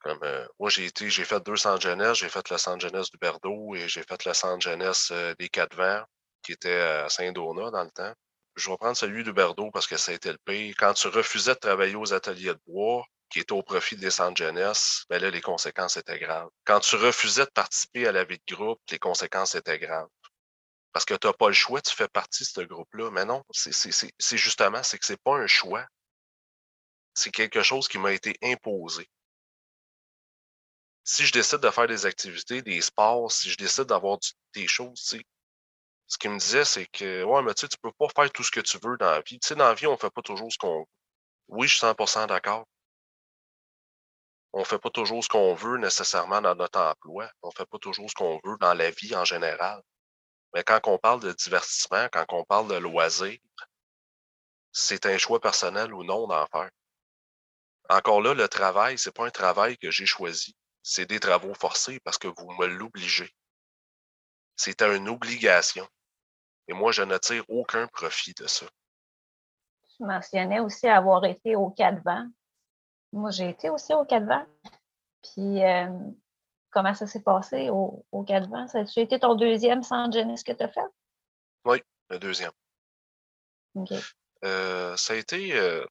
Comme euh, moi, j'ai été, j'ai fait deux centres jeunesse, j'ai fait le centre jeunesse du Berdo et j'ai fait le centre jeunesse des Quatre Vents, qui était à Saint-Donat dans le temps je vais prendre celui de Berdo parce que ça a été le pire. Quand tu refusais de travailler aux ateliers de bois, qui étaient au profit des centres jeunesse, là, les conséquences étaient graves. Quand tu refusais de participer à la vie de groupe, les conséquences étaient graves. Parce que tu n'as pas le choix, tu fais partie de ce groupe-là. Mais non, c'est justement, c'est que c'est pas un choix. C'est quelque chose qui m'a été imposé. Si je décide de faire des activités, des sports, si je décide d'avoir des choses, ce qu'il me disait, c'est que, ouais, mais tu sais, tu peux pas faire tout ce que tu veux dans la vie. Tu sais, dans la vie, on fait pas toujours ce qu'on veut. Oui, je suis 100% d'accord. On fait pas toujours ce qu'on veut nécessairement dans notre emploi. On fait pas toujours ce qu'on veut dans la vie en général. Mais quand on parle de divertissement, quand on parle de loisirs, c'est un choix personnel ou non d'en faire. Encore là, le travail, c'est pas un travail que j'ai choisi. C'est des travaux forcés parce que vous me l'obligez. C'est une obligation. Et moi, je ne tire aucun profit de ça. Tu mentionnais aussi avoir été au Cadvan. Moi, j'ai été aussi au Cadvan. Puis, euh, comment ça s'est passé au, au Cadvan? Ça a été ton deuxième centre jeunesse que tu as fait? Oui, le deuxième. OK. Euh, ça, a été, euh,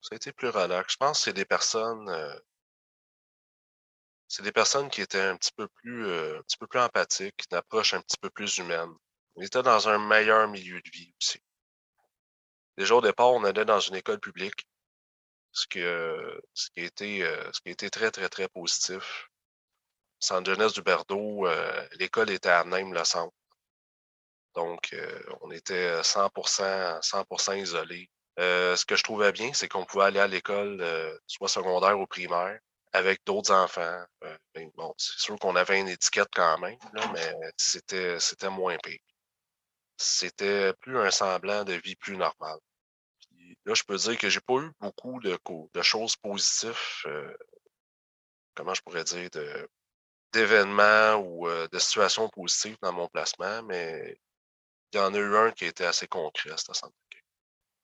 ça a été plus relax. Je pense que c'est des personnes. c'est des personnes qui étaient un petit peu plus, un petit peu plus empathiques, une approche un petit peu plus humaine. On était dans un meilleur milieu de vie aussi. Déjà au départ, on allait dans une école publique, ce, ce, qui, a été, euh, ce qui a été très, très, très positif. Centre jeunesse du Berdo, euh, l'école était à Nîmes, le centre. Donc, euh, on était 100%, 100% isolés. ce que je trouvais bien, c'est qu'on pouvait aller à l'école, soit secondaire ou primaire, avec d'autres enfants. Ben, bon, c'est sûr qu'on avait une étiquette quand même, mais c'était, c'était moins pire c'était plus un semblant de vie plus normale. Là, je peux dire que j'ai pas eu beaucoup de, choses positives, euh, comment je pourrais dire, d'événements ou euh, de situations positives dans mon placement, mais il y en a eu un qui était assez concret à cette santé.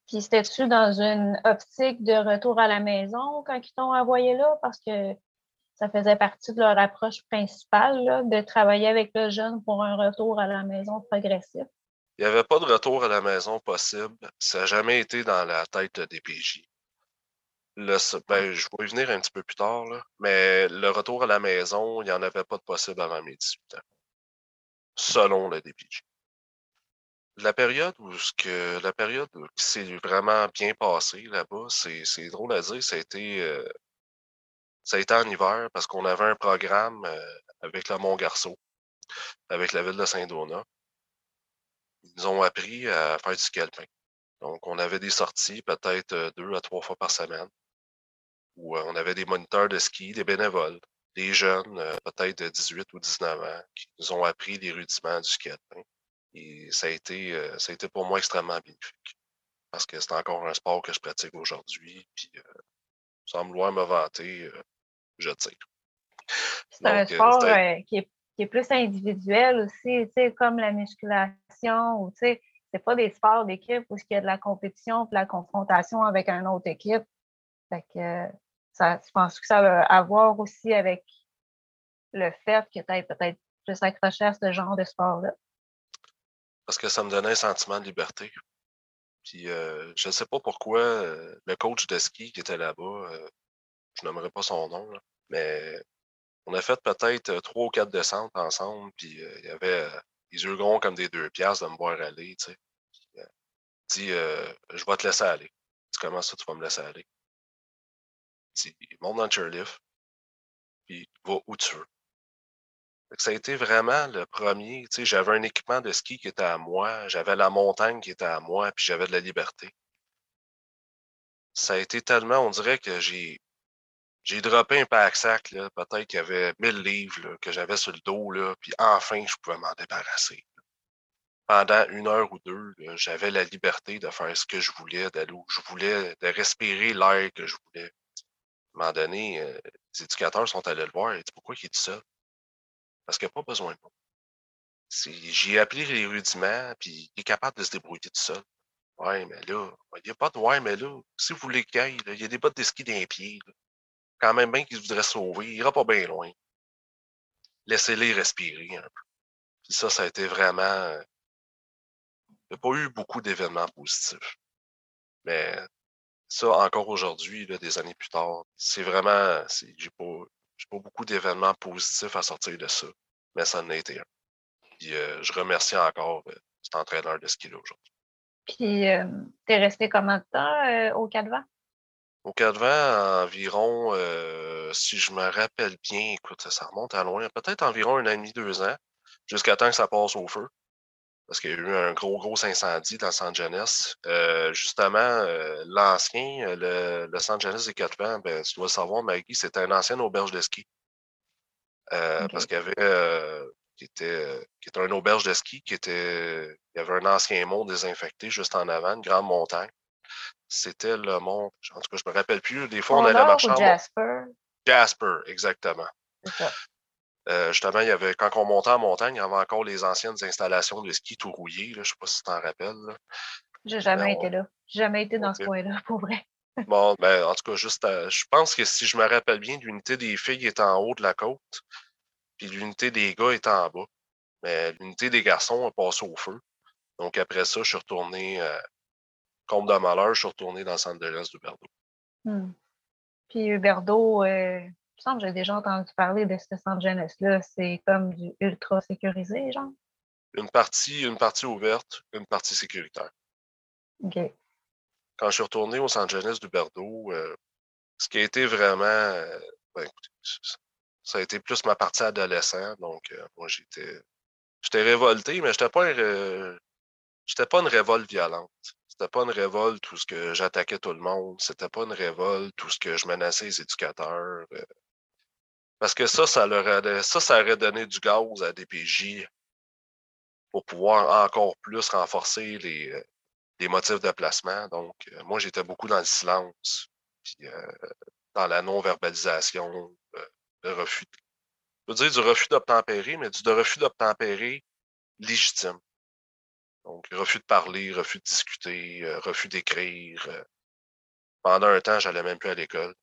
Puis c'était-tu dans une optique de retour à la maison quand ils t'ont envoyé là? Parce que ça faisait partie de leur approche principale, de travailler avec le jeune pour un retour à la maison progressif. Il n'y avait pas de retour à la maison possible. Ça n'a jamais été dans la tête des PJ. ben, je vais y venir un petit peu plus tard, mais le retour à la maison, il n'y en avait pas de possible avant mes 18 ans, selon le DPJ. La période où ce que la période qui s'est vraiment bien passée là-bas, c'est drôle à dire, ça a été euh, ça a été en hiver parce qu'on avait un programme euh, avec le Mont-Garceau, avec la ville de Saint-Donat. Ils nous ont appris à faire du ski Donc, on avait des sorties peut-être euh, deux à trois fois par semaine où euh, on avait des moniteurs de ski, des bénévoles, des jeunes, peut-être de 18 ou 19 ans, qui nous ont appris les rudiments du ski Et ça a été, ça a été pour moi extrêmement bénéfique parce que c'est encore un sport que je pratique aujourd'hui. Puis, sans vouloir me vanter, je tire. C'est un euh, sport euh, qui, est, plus individuel aussi, comme la musculation, ou c'est pas des sports d'équipe où il y a de la compétition de la confrontation avec une autre équipe. que ça, je pense que ça va avoir aussi avec le fait que tu peut-être plus accroché à ce genre de sport-là? Parce que ça me donnait un sentiment de liberté. Puis euh, je ne sais pas pourquoi le coach de ski qui était là-bas, je n'aimerais pas son nom, mais on a fait peut-être trois ou quatre descentes ensemble, puis il y avait les yeux gronds comme des deux piastres de me voir aller, tu sais. Il dit, je vais te laisser aller. Tu comment ça, tu vas me laisser aller? Il dit, monte dans le chairlift, puis va où tu veux. Ça a été vraiment le premier. Tu sais, j'avais un équipement de ski qui était à moi, j'avais la montagne qui était à moi, puis j'avais de la liberté. Ça a été tellement, on dirait que j'ai j'ai droppé un pack-sac, peut-être qu'il y avait 1000 livres que j'avais sur le dos, là, puis enfin, je pouvais m'en débarrasser. Pendant une heure ou deux, j'avais la liberté de faire ce que je voulais, d'aller où je voulais, de respirer l'air que je voulais. À un moment donné, euh, les éducateurs sont allés le voir et dit pourquoi il est tout seul? Parce qu'il n'a pas besoin de moi. J'ai appelé les rudiments, puis il est capable de se débrouiller tout seul. Ouais, mais là, il n'y a pas de ouais, mais là, si vous voulez qu'il il y a des bottes de ski d'un pied quand même bien qu'il voudrait sauver, il ira pas bien loin. Laissez-les respirer un peu. Puis ça, ça a été vraiment. Euh, il n'y a pas eu beaucoup d'événements positifs. Mais ça, encore aujourd'hui, des années plus tard, c'est vraiment. J'ai pas, pas beaucoup d'événements positifs à sortir de ça. Mais ça en a été un. Puis euh, je remercie encore euh, cet entraîneur de ski-là aujourd'hui. Puis, tu es resté combien de temps au Calva? Au Cadvan, environ, euh, si je me rappelle bien, écoute, ça remonte à loin, peut-être environ un an et demi, deux ans, jusqu'à temps que ça passe au feu. Parce qu'il y a eu un gros, gros incendie dans San Janis. Euh, justement, euh, l'ancien, le, le San Janis des Quatre ben, tu dois le savoir, Maggie, c'était une ancienne auberge de ski. Parce qu'il y avait, qui était, qui était une auberge de ski, qui était, il y avait un ancien mont désinfecté juste en avant, une grande montagne. C'était le mont. En tout cas, je me rappelle plus. Des fois, on allait marcher. Jasper? Jasper, exactement. Euh, justement, il y avait, quand on montait en montagne, il y avait encore les anciennes installations de ski tout rouillées. Je ne sais pas si tu t'en rappelles. J'ai jamais été là. J'ai jamais été dans ce coin-là, pour vrai. bon, ben, en tout cas, juste je pense que si je me rappelle bien, l'unité des filles est en haut de la côte, puis l'unité des gars est en bas. Mais l'unité des garçons a passé au feu. Donc après ça, je suis retourné euh, comme de malheur, je suis retourné dans le centre de l'Est d'Huberdo. Hmm. Puis Huberdo, euh, il me semble que j'ai déjà entendu parler de ce centre jeunesse-là. C'est comme du ultra sécurisé, genre? Une partie, une partie ouverte, une partie sécuritaire. OK. Quand je suis retourné au centre jeunesse d'Huberdo, euh, ce qui a été vraiment. Euh, ben, écoutez, ça a été plus ma partie adolescent. Donc, euh, moi, j'étais. J'étais révolté, mais j'étais pas, j'étais pas une révolte violente. C'était pas une révolte où ce que j'attaquais tout le monde. C'était pas une révolte où ce que je menaçais les éducateurs. Euh. Parce que ça, ça leur aurait, ça, ça aurait donné du gaz à DPJ pour pouvoir encore plus renforcer les, euh, les motifs de placement. Donc, euh, moi, j'étais beaucoup dans le silence, puis dans la non-verbalisation, le refus. Je veux dire du refus d'obtempérer, mais du refus d'obtempérer légitime. Donc, refus de parler, refus de discuter, euh, refus d'écrire. Euh. Pendant un temps, j'allais même plus à l'école.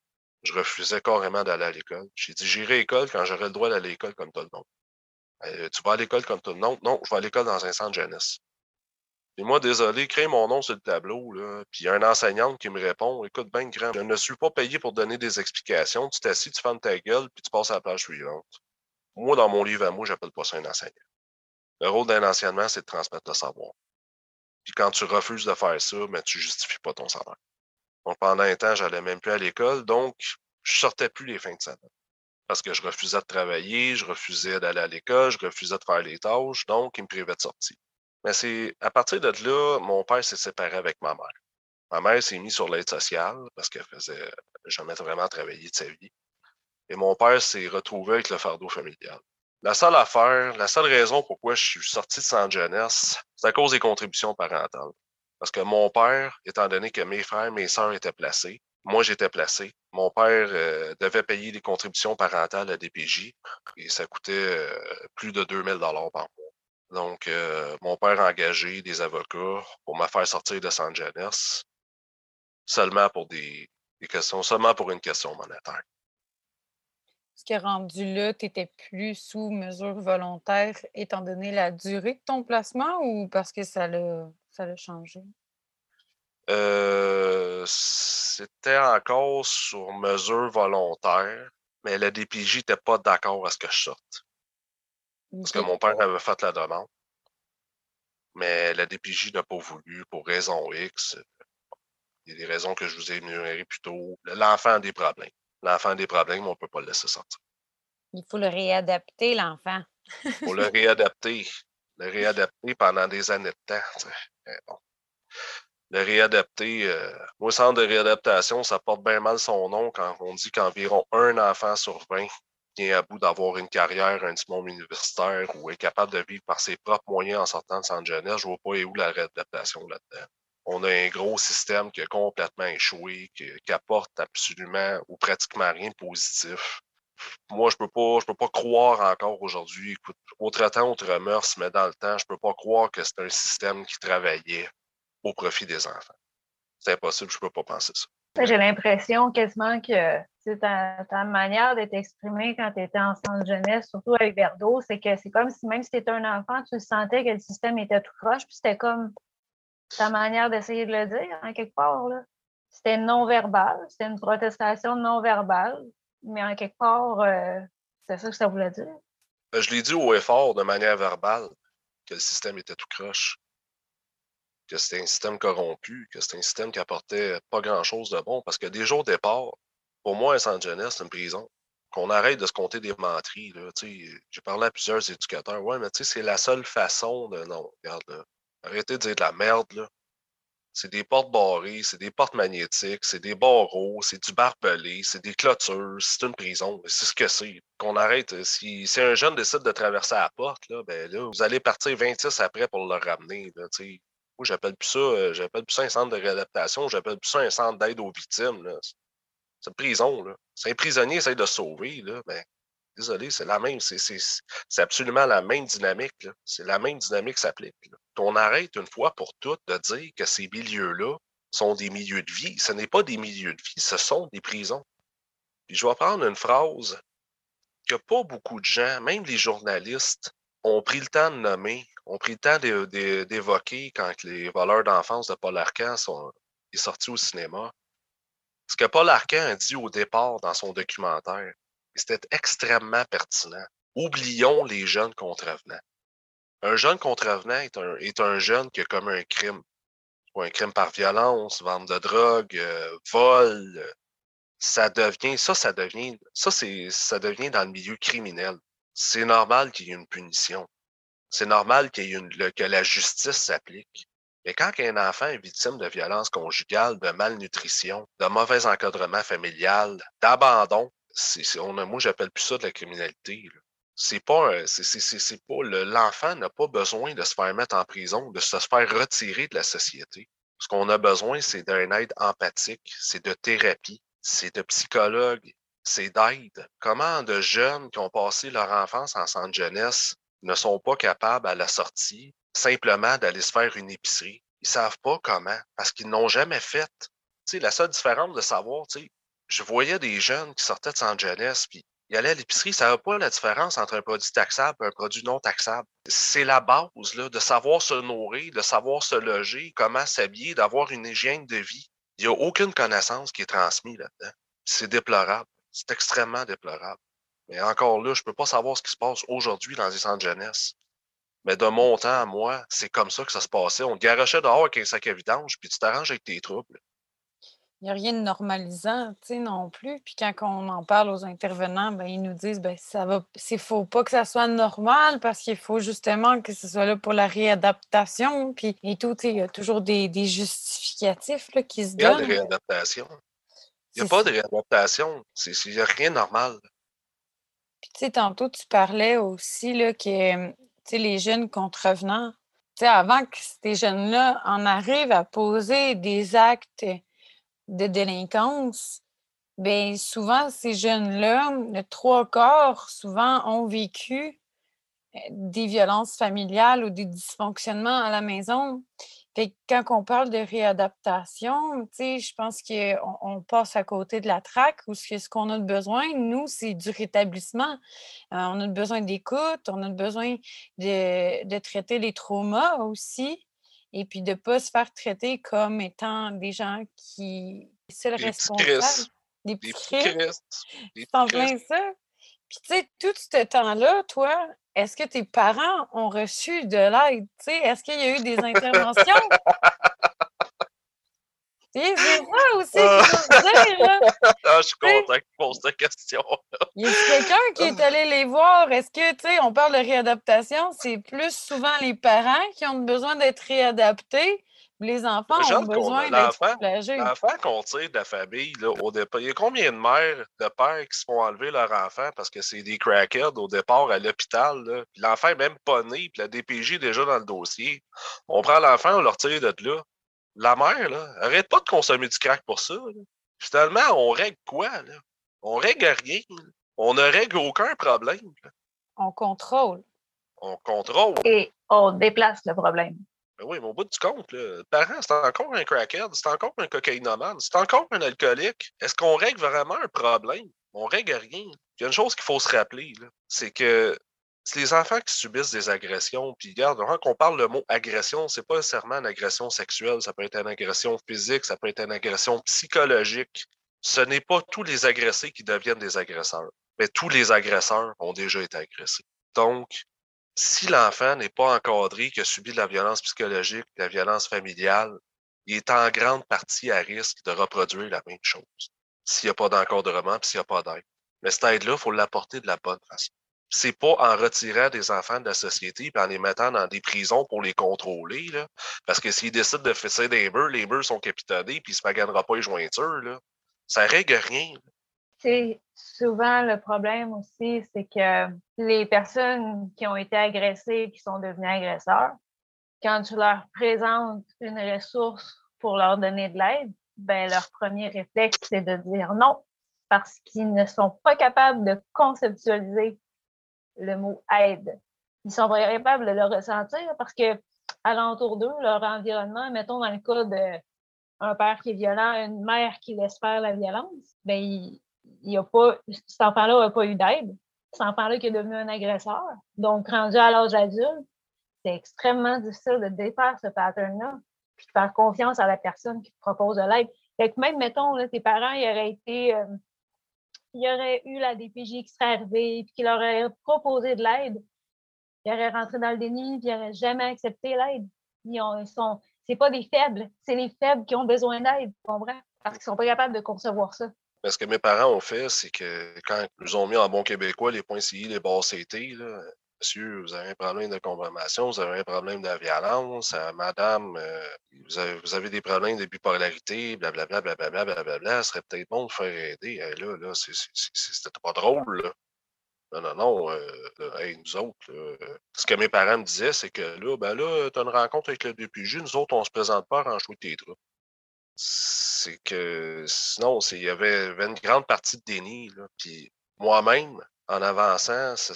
Je refusais carrément d'aller à l'école. J'ai dit, j'irai à l'école quand j'aurai le droit d'aller à l'école comme tout le monde. Euh, tu vas à l'école comme tout le monde? Non, je vais à l'école dans un centre jeunesse. Et moi, désolé, crée mon nom sur le tableau, là. Puis il y a un enseignante qui me répond Écoute, ben grand, je ne suis pas payé pour donner des explications. Tu t'assis, tu fermes ta gueule, puis tu passes à la page suivante. Moi, dans mon livre à moi, j'appelle pas ça un enseignant. Le rôle d'un enseignement, c'est de transmettre le savoir. Puis quand tu refuses de faire ça, ben, tu justifies pas ton salaire. Donc pendant un temps, j'allais même plus à l'école, donc je sortais plus les fins de semaine. Parce que je refusais de travailler, je refusais d'aller à l'école, je refusais de faire les tâches, donc il me privait de sortie. Mais c'est à partir de là, mon père s'est séparé avec ma mère. Ma mère s'est mise sur l'aide sociale parce qu'elle faisait jamais vraiment travaillé de sa vie. Et mon père s'est retrouvé avec le fardeau familial. La seule affaire, la seule raison pourquoi je suis sorti de Centre Jeunesse, c'est à cause des contributions parentales. Parce que mon père, étant donné que mes frères, mes sœurs étaient placés, moi j'étais placé, mon père euh, devait payer des contributions parentales à DPJ et ça coûtait euh, plus de 2000 dollars par mois. Donc, euh, mon père a engagé des avocats pour me faire sortir de San Jeunesse seulement pour des, seulement pour une question monétaire. Ce qui est rendu là, tu n'étais plus sous mesure volontaire étant donné la durée de ton placement ou parce que ça l'a, ça l'a changé? Euh, c'était encore sur mesure volontaire, mais la DPJ n'était pas d'accord à ce que je sorte. Parce que mon père avait fait la demande. Mais la DPJ n'a pas voulu pour raison X. Il y a des raisons que je vous ai énumérées plus tôt. L'enfant a des problèmes l'enfant a des problèmes, on ne peut pas le laisser sortir. Il faut le réadapter, l'enfant. Il faut le réadapter. Le réadapter pendant des années de temps. Le réadapter, euh, au centre de réadaptation, ça porte bien mal son nom quand on dit qu'environ un enfant sur 20 vient à bout d'avoir une carrière, un diplôme universitaire ou est capable de vivre par ses propres moyens en sortant de centre jeunesse. Je ne vois pas où la réadaptation là-dedans on a un gros système qui a complètement échoué, qui, apporte absolument ou pratiquement rien de positif. Moi, je peux pas, je peux pas croire encore aujourd'hui, écoute, autre temps, autre mœurs, mais dans le temps, je peux pas croire que c'est un système qui travaillait au profit des enfants. C'est impossible, je peux pas penser ça. J'ai l'impression quasiment que ta, ta manière d'être exprimée quand tu étais en centre jeunesse, surtout avec Verdo, c'est que c'est comme si même si tu étais un enfant, tu sentais que le système était tout croche, puis c'était comme ta manière d'essayer de le dire, en quelque part. C'était non-verbal, c'était une protestation non-verbale, mais en quelque part, euh, c'est ça que ça voulait dire. Ben, je l'ai dit au effort de manière verbale que le système était tout croche, que c'était un système corrompu, que c'était un système qui apportait pas grand-chose de bon, parce que jours au départ, pour moi, un centre jeunesse, c'est une prison. Qu'on arrête de se compter des menteries. J'ai parlé à plusieurs éducateurs. Ouais, mais c'est la seule façon de. Non, regarde, là. Arrêtez de dire de la merde, là. C'est des portes barrées, c'est des portes magnétiques, c'est des barreaux, c'est du barbelé, c'est des clôtures, c'est une prison. C'est ce que c'est. Qu'on arrête. Euh, si, si, un jeune décide de traverser la porte, là, ben là, vous allez partir 26 après pour le ramener. Là, Moi, j'appelle plus ça, euh, j'appelle plus ça un centre de réadaptation, j'appelle plus ça un centre d'aide aux victimes. C'est une prison. Là. C'est un prisonnier essaie de sauver, là, ben, Désolé, c'est la même, c'est absolument la même dynamique. C'est la même dynamique qui s'applique. Qu'on arrête une fois pour toutes de dire que ces milieux-là sont des milieux de vie. Ce n'est pas des milieux de vie, ce sont des prisons. Je vais prendre une phrase que pas beaucoup de gens, même les journalistes, ont pris le temps de nommer, ont pris le temps d'évoquer quand les voleurs d'enfance de Paul Arcand sont sortis au cinéma. Ce que Paul Arcand a dit au départ dans son documentaire, c'était extrêmement pertinent. Oublions les jeunes contrevenants. Un jeune contrevenant est un, est un jeune qui a commis un crime. Ou un crime par violence, vente de drogue, euh, vol. Ça devient, ça, ça ça, devient dans le milieu criminel. C'est normal qu'il y ait une punition. C'est normal que la justice s'applique. Mais quand un enfant est victime de violence conjugale, de malnutrition, de mauvais encadrement familial, d'abandon, c'est, on moi, j'appelle plus ça de la criminalité. C'est pas, c'est, pas, l'enfant n'a pas besoin de se faire mettre en prison, de se faire retirer de la société. Ce qu'on a besoin, c'est d'une aide empathique, c'est de thérapie, c'est de psychologue, c'est d'aide. Comment de jeunes qui ont passé leur enfance en centre jeunesse ne sont pas capables à la sortie simplement d'aller se faire une épicerie? Ils savent pas comment, parce qu'ils n'ont jamais fait. Tu sais, la seule différence de savoir, tu je voyais des jeunes qui sortaient de San Jeunesse, puis ils allaient à l'épicerie, ils ne pas la différence entre un produit taxable et un produit non taxable. C'est la base là, de savoir se nourrir, de savoir se loger, comment s'habiller, d'avoir une hygiène de vie. Il n'y a aucune connaissance qui est transmise là-dedans. C'est déplorable. C'est extrêmement déplorable. Mais encore là, je ne peux pas savoir ce qui se passe aujourd'hui dans les centres de jeunesse. Mais de mon temps à moi, c'est comme ça que ça se passait. On te garochait dehors avec un sac à vidange, puis tu t'arranges avec tes troubles. Il n'y a rien de normalisant, tu sais, non plus. Puis quand on en parle aux intervenants, ben, ils nous disent ben ça va, c'est faut pas que ça soit normal parce qu'il faut justement que ce soit là pour la réadaptation. Puis et tout, il y a toujours des, justificatifs là, qui se donnent. Il y a de réadaptation. Il n'y a pas de réadaptation. Il n'y a rien de normal. Puis tu sais, tantôt, tu parlais aussi là, que les jeunes contrevenants, avant que ces jeunes-là en arrivent à poser des actes de délinquance, bien souvent, ces jeunes-là, le trois quarts, souvent, ont vécu euh, des violences familiales ou des dysfonctionnements à la maison. Fait quand on parle de réadaptation, je pense qu'on on passe à côté de la traque ou ce, qu'on a besoin, nous, c'est du rétablissement. Euh, on a besoin d'écoute, on a besoin de, de, traiter les traumas aussi et puis de ne pas se faire traiter comme étant des gens qui sont le responsable. Des petits Christ. C'est en plein ça. Puis tu sais, tout ce temps-là, toi, est-ce que tes parents ont reçu de l'aide? Est-ce qu'il y a eu des interventions? C'est ça aussi qu'il faut dire. Là. Ah, je suis content que tu poses cette question. Y a quelqu'un qui est allé les voir? Est-ce que, tu sais, on parle de réadaptation, c'est plus souvent les parents qui ont besoin d'être réadaptés? Les enfants ont besoin d'être L'enfant qu'on tire de la famille, là, au départ, il y a combien de mères, de pères qui se font enlever leur enfant parce que c'est des crackheads au départ à l'hôpital, l'enfant n'est même pas né, puis la DPJ est déjà dans le dossier. On prend l'enfant, on le retire de là. La mère, là, arrête pas de consommer du crack pour ça. Finalement, on règle quoi? Là? On règle rien. On ne règle aucun problème. On contrôle. On contrôle. Et on déplace le problème. Ben oui, mais au bout du compte, le parent, c'est encore un crackhead, c'est encore un cocaïnomane, c'est encore un alcoolique. Est-ce qu'on règle vraiment un problème? On règle rien. Il y a une chose qu'il faut se rappeler, c'est que c'est les enfants qui subissent des agressions, puis regarde, quand on parle le mot agression, c'est pas nécessairement une agression sexuelle, ça peut être une agression physique, ça peut être une agression psychologique. Ce n'est pas tous les agressés qui deviennent des agresseurs, mais tous les agresseurs ont déjà été agressés. Donc, si l'enfant n'est pas encadré, qui a subi de la violence psychologique, de la violence familiale, il est en grande partie à risque de reproduire la même chose s'il n'y a pas d'encadrement et s'il n'y a pas d'aide. Mais cette aide-là, il faut l'apporter de la bonne façon. C'est pas en retirant des enfants de la société et en les mettant dans des prisons pour les contrôler, là, parce que s'ils décident de faire des murs, les murs sont capitonnés puis ils se maganera pas les jointures, là. Ça règle rien. C'est souvent le problème aussi, c'est que les personnes qui ont été agressées, qui sont devenues agresseurs, quand tu leur présentes une ressource pour leur donner de l'aide, ben leur premier réflexe, c'est de dire non, parce qu'ils ne sont pas capables de conceptualiser le mot aide. Ils sont capables de le ressentir parce que alentour d'eux, leur environnement, mettons dans le cas d'un père qui est violent, une mère qui laisse faire la violence, ben il, il a pas, cet enfant-là n'a pas eu d'aide. Cet enfant-là qui est devenu un agresseur. Donc, rendu à l'âge adulte, c'est extrêmement difficile de défaire ce pattern-là, puis de faire confiance à la personne qui te propose de l'aide. Fait que même, mettons, tes parents, ils auraient été, euh, ils auraient eu la DPJ qui serait arrivée, puis leur auraient proposé de l'aide, ils auraient rentré dans le déni, puis ils n'auraient jamais accepté l'aide. Ils, c'est pas des faibles, c'est les faibles qui ont besoin d'aide, comprends? Parce qu'ils sont pas capables de concevoir ça. Ce que mes parents ont fait, c'est que quand ils nous ont mis en bon québécois les points CI, les barres CT, monsieur, vous avez un problème de consommation, vous avez un problème de violence, euh, madame, euh, vous, avez, des problèmes de bipolarité, blablabla, blablabla, blablabla, ce serait peut-être bon de faire aider. là, là, c'était pas drôle, là. Non, non, non. Euh, nous autres, ce que mes parents me disaient, c'est que là, ben là, tu as une rencontre avec le DPJ, nous autres, on se présente pas en chouette tes troupes c'est que sinon, il y avait, une grande partie de déni. Puis moi-même, en avançant, ça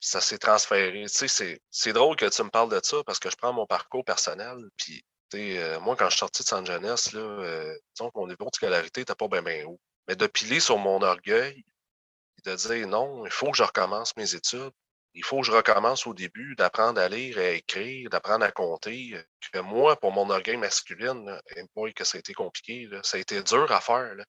s'est transféré. Tu sais, c'est drôle que tu me parles de ça parce que je prends mon parcours personnel. Puis, euh, moi, quand je suis sorti de San Jeunesse, là, euh, disons que mon niveau de scolarité n'était pas bien, bien haut. Mais de piler sur mon orgueil, de dire non, il faut que je recommence mes études. Il faut que je recommence au début d'apprendre à lire et à écrire, d'apprendre à compter. Que moi, pour mon orgueil masculine, et moi, que ça a été compliqué, ça a été dur à faire. Là.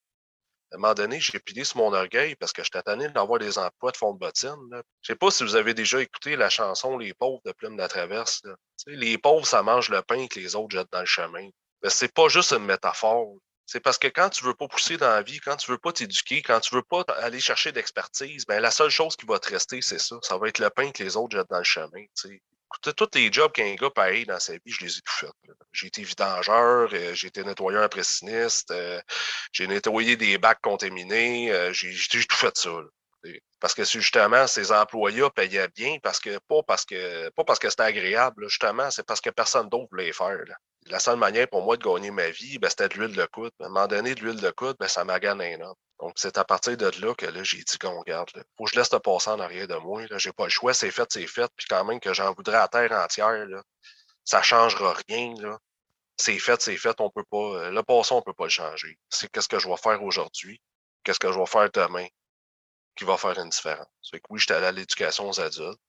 À un moment donné, j'ai pilé sur mon orgueil parce que j'étais tanné d'avoir des emplois de fond de bottine. Je Je sais pas si vous avez déjà écouté la chanson Les pauvres de Plume de la Traverse. Les pauvres, ça mange le pain que les autres jettent dans le chemin. Mais c'est pas juste une métaphore. C'est parce que quand tu veux pas pousser dans la vie, quand tu veux pas t'éduquer, quand tu veux pas aller chercher d'expertise, ben la seule chose qui va te rester, c'est ça. Ça va être le pain que les autres jettent dans le chemin. Écoutez, tous les jobs qu'un gars paye dans sa vie, je les ai tout faits. J'ai été vidangeur, euh, j'ai été nettoyeur impressionniste, euh, j'ai nettoyé des bacs contaminés, euh, j'ai tout fait ça. Parce que justement, ces employés payaient bien, parce que pas parce que c'était agréable, justement, c'est parce que personne d'autre voulait faire. La seule manière pour moi de gagner ma vie, ben, c'était de l'huile de coude. À un moment donné, de l'huile de coude, ben, ça magane un homme. Donc, c'est à partir de là que là, j'ai dit qu'on regarde. Là, faut que je laisse te passer en arrière de moi. Là. J'ai pas le choix, c'est fait, c'est fait. Puis quand même que j'en voudrais à terre entière, là, ça changera rien. Là. C'est fait, c'est fait, on peut pas. Euh, le passé, on peut pas le changer. C'est qu'est-ce que je vais faire aujourd'hui, qu'est-ce que je vais faire demain, qui va faire une différence. Fait que oui, j'étais allé à l'éducation aux adultes.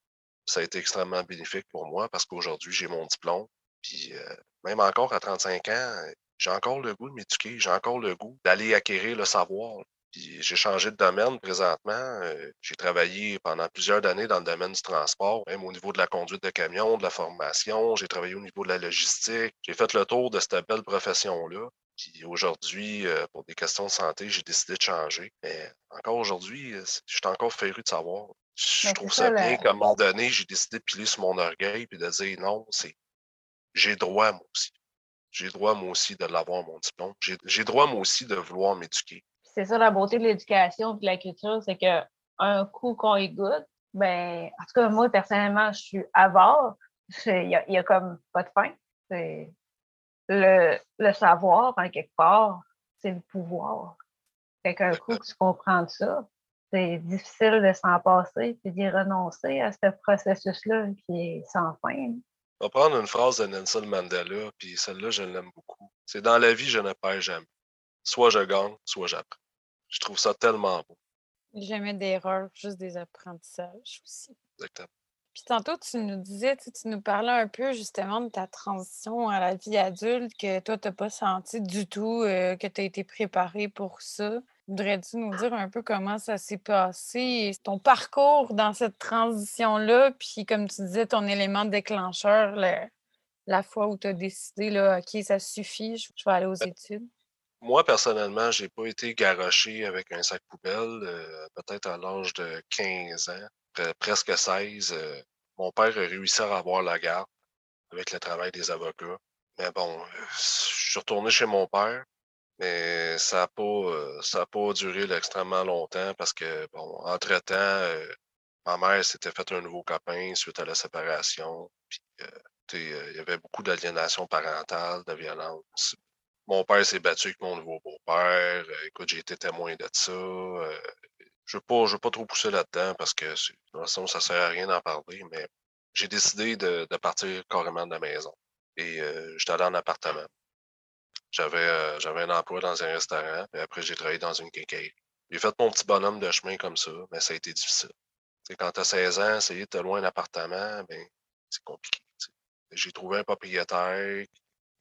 Ça a été extrêmement bénéfique pour moi parce qu'aujourd'hui, j'ai mon diplôme. Puis euh, même encore à 35 ans, j'ai encore le goût de m'éduquer, j'ai encore le goût d'aller acquérir le savoir. J'ai changé de domaine présentement. Euh, j'ai travaillé pendant plusieurs années dans le domaine du transport, même au niveau de la conduite de camion, de la formation. J'ai travaillé au niveau de la logistique. J'ai fait le tour de cette belle profession-là. Puis aujourd'hui, euh, pour des questions de santé, j'ai décidé de changer. Mais encore aujourd'hui, euh, je suis encore féru de savoir. Je trouve ça, bien qu'à un moment donné, j'ai décidé de piler sur mon orgueil et de dire non, c'est j'ai droit moi aussi. J'ai droit moi aussi de l'avoir mon diplôme. J'ai droit moi aussi de vouloir m'éduquer c'est ça la beauté de l'éducation et de la culture, c'est qu'un coup qu'on y goûte, ben, en tout cas, moi, personnellement, je suis avare. Il n'y a, comme pas de fin. C'est le, le, savoir, en quelque part, c'est le pouvoir. Fait qu'un coup que tu comprends ça, c'est difficile de s'en passer et d'y renoncer à ce processus-là qui est sans fin. On va prendre une phrase de Nelson Mandela, puis celle-là, je l'aime beaucoup. C'est dans la vie, je ne perds jamais. Soit je gagne, soit j'apprends. Je trouve ça tellement beau. Jamais d'erreur, juste des apprentissages aussi. Exactement. Puis tantôt, tu nous disais, tu, nous parlais un peu justement de ta transition à la vie adulte, que toi, tu n'as pas senti du tout euh, que tu as été préparé pour ça. Voudrais-tu nous dire un peu comment ça s'est passé, ton parcours dans cette transition-là, puis comme tu disais, ton élément déclencheur, la fois où tu as décidé, là, OK, ça suffit, je vais aller aux ben études? Moi, personnellement, j'ai pas été garoché avec un sac poubelle, euh, peut-être à l'âge de 15 ans, presque 16. Euh, mon père a réussi à avoir la garde avec le travail des avocats. Mais bon, je suis retourné chez mon père, mais ça n'a pas, euh, ça pas duré extrêmement longtemps parce que, bon, entre-temps, ma mère s'était fait un nouveau copain suite à la séparation. Puis, il y avait beaucoup d'aliénation parentale, de violence. Mon père s'est battu avec mon nouveau beau-père. Euh, écoute, j'ai été témoin de ça. Euh, je ne veux, pas trop pousser là-dedans parce que de toute façon, ça ne sert à rien d'en parler, mais j'ai décidé de, partir carrément de la maison. Et euh, j'étais allé en appartement. J'avais j'avais un emploi dans un restaurant, et après j'ai travaillé dans une quincaillerie. J'ai fait mon petit bonhomme de chemin comme ça, mais ça a été difficile. quand tu as 16 ans, essayer de te loin un appartement, ben, c'est compliqué. J'ai trouvé un propriétaire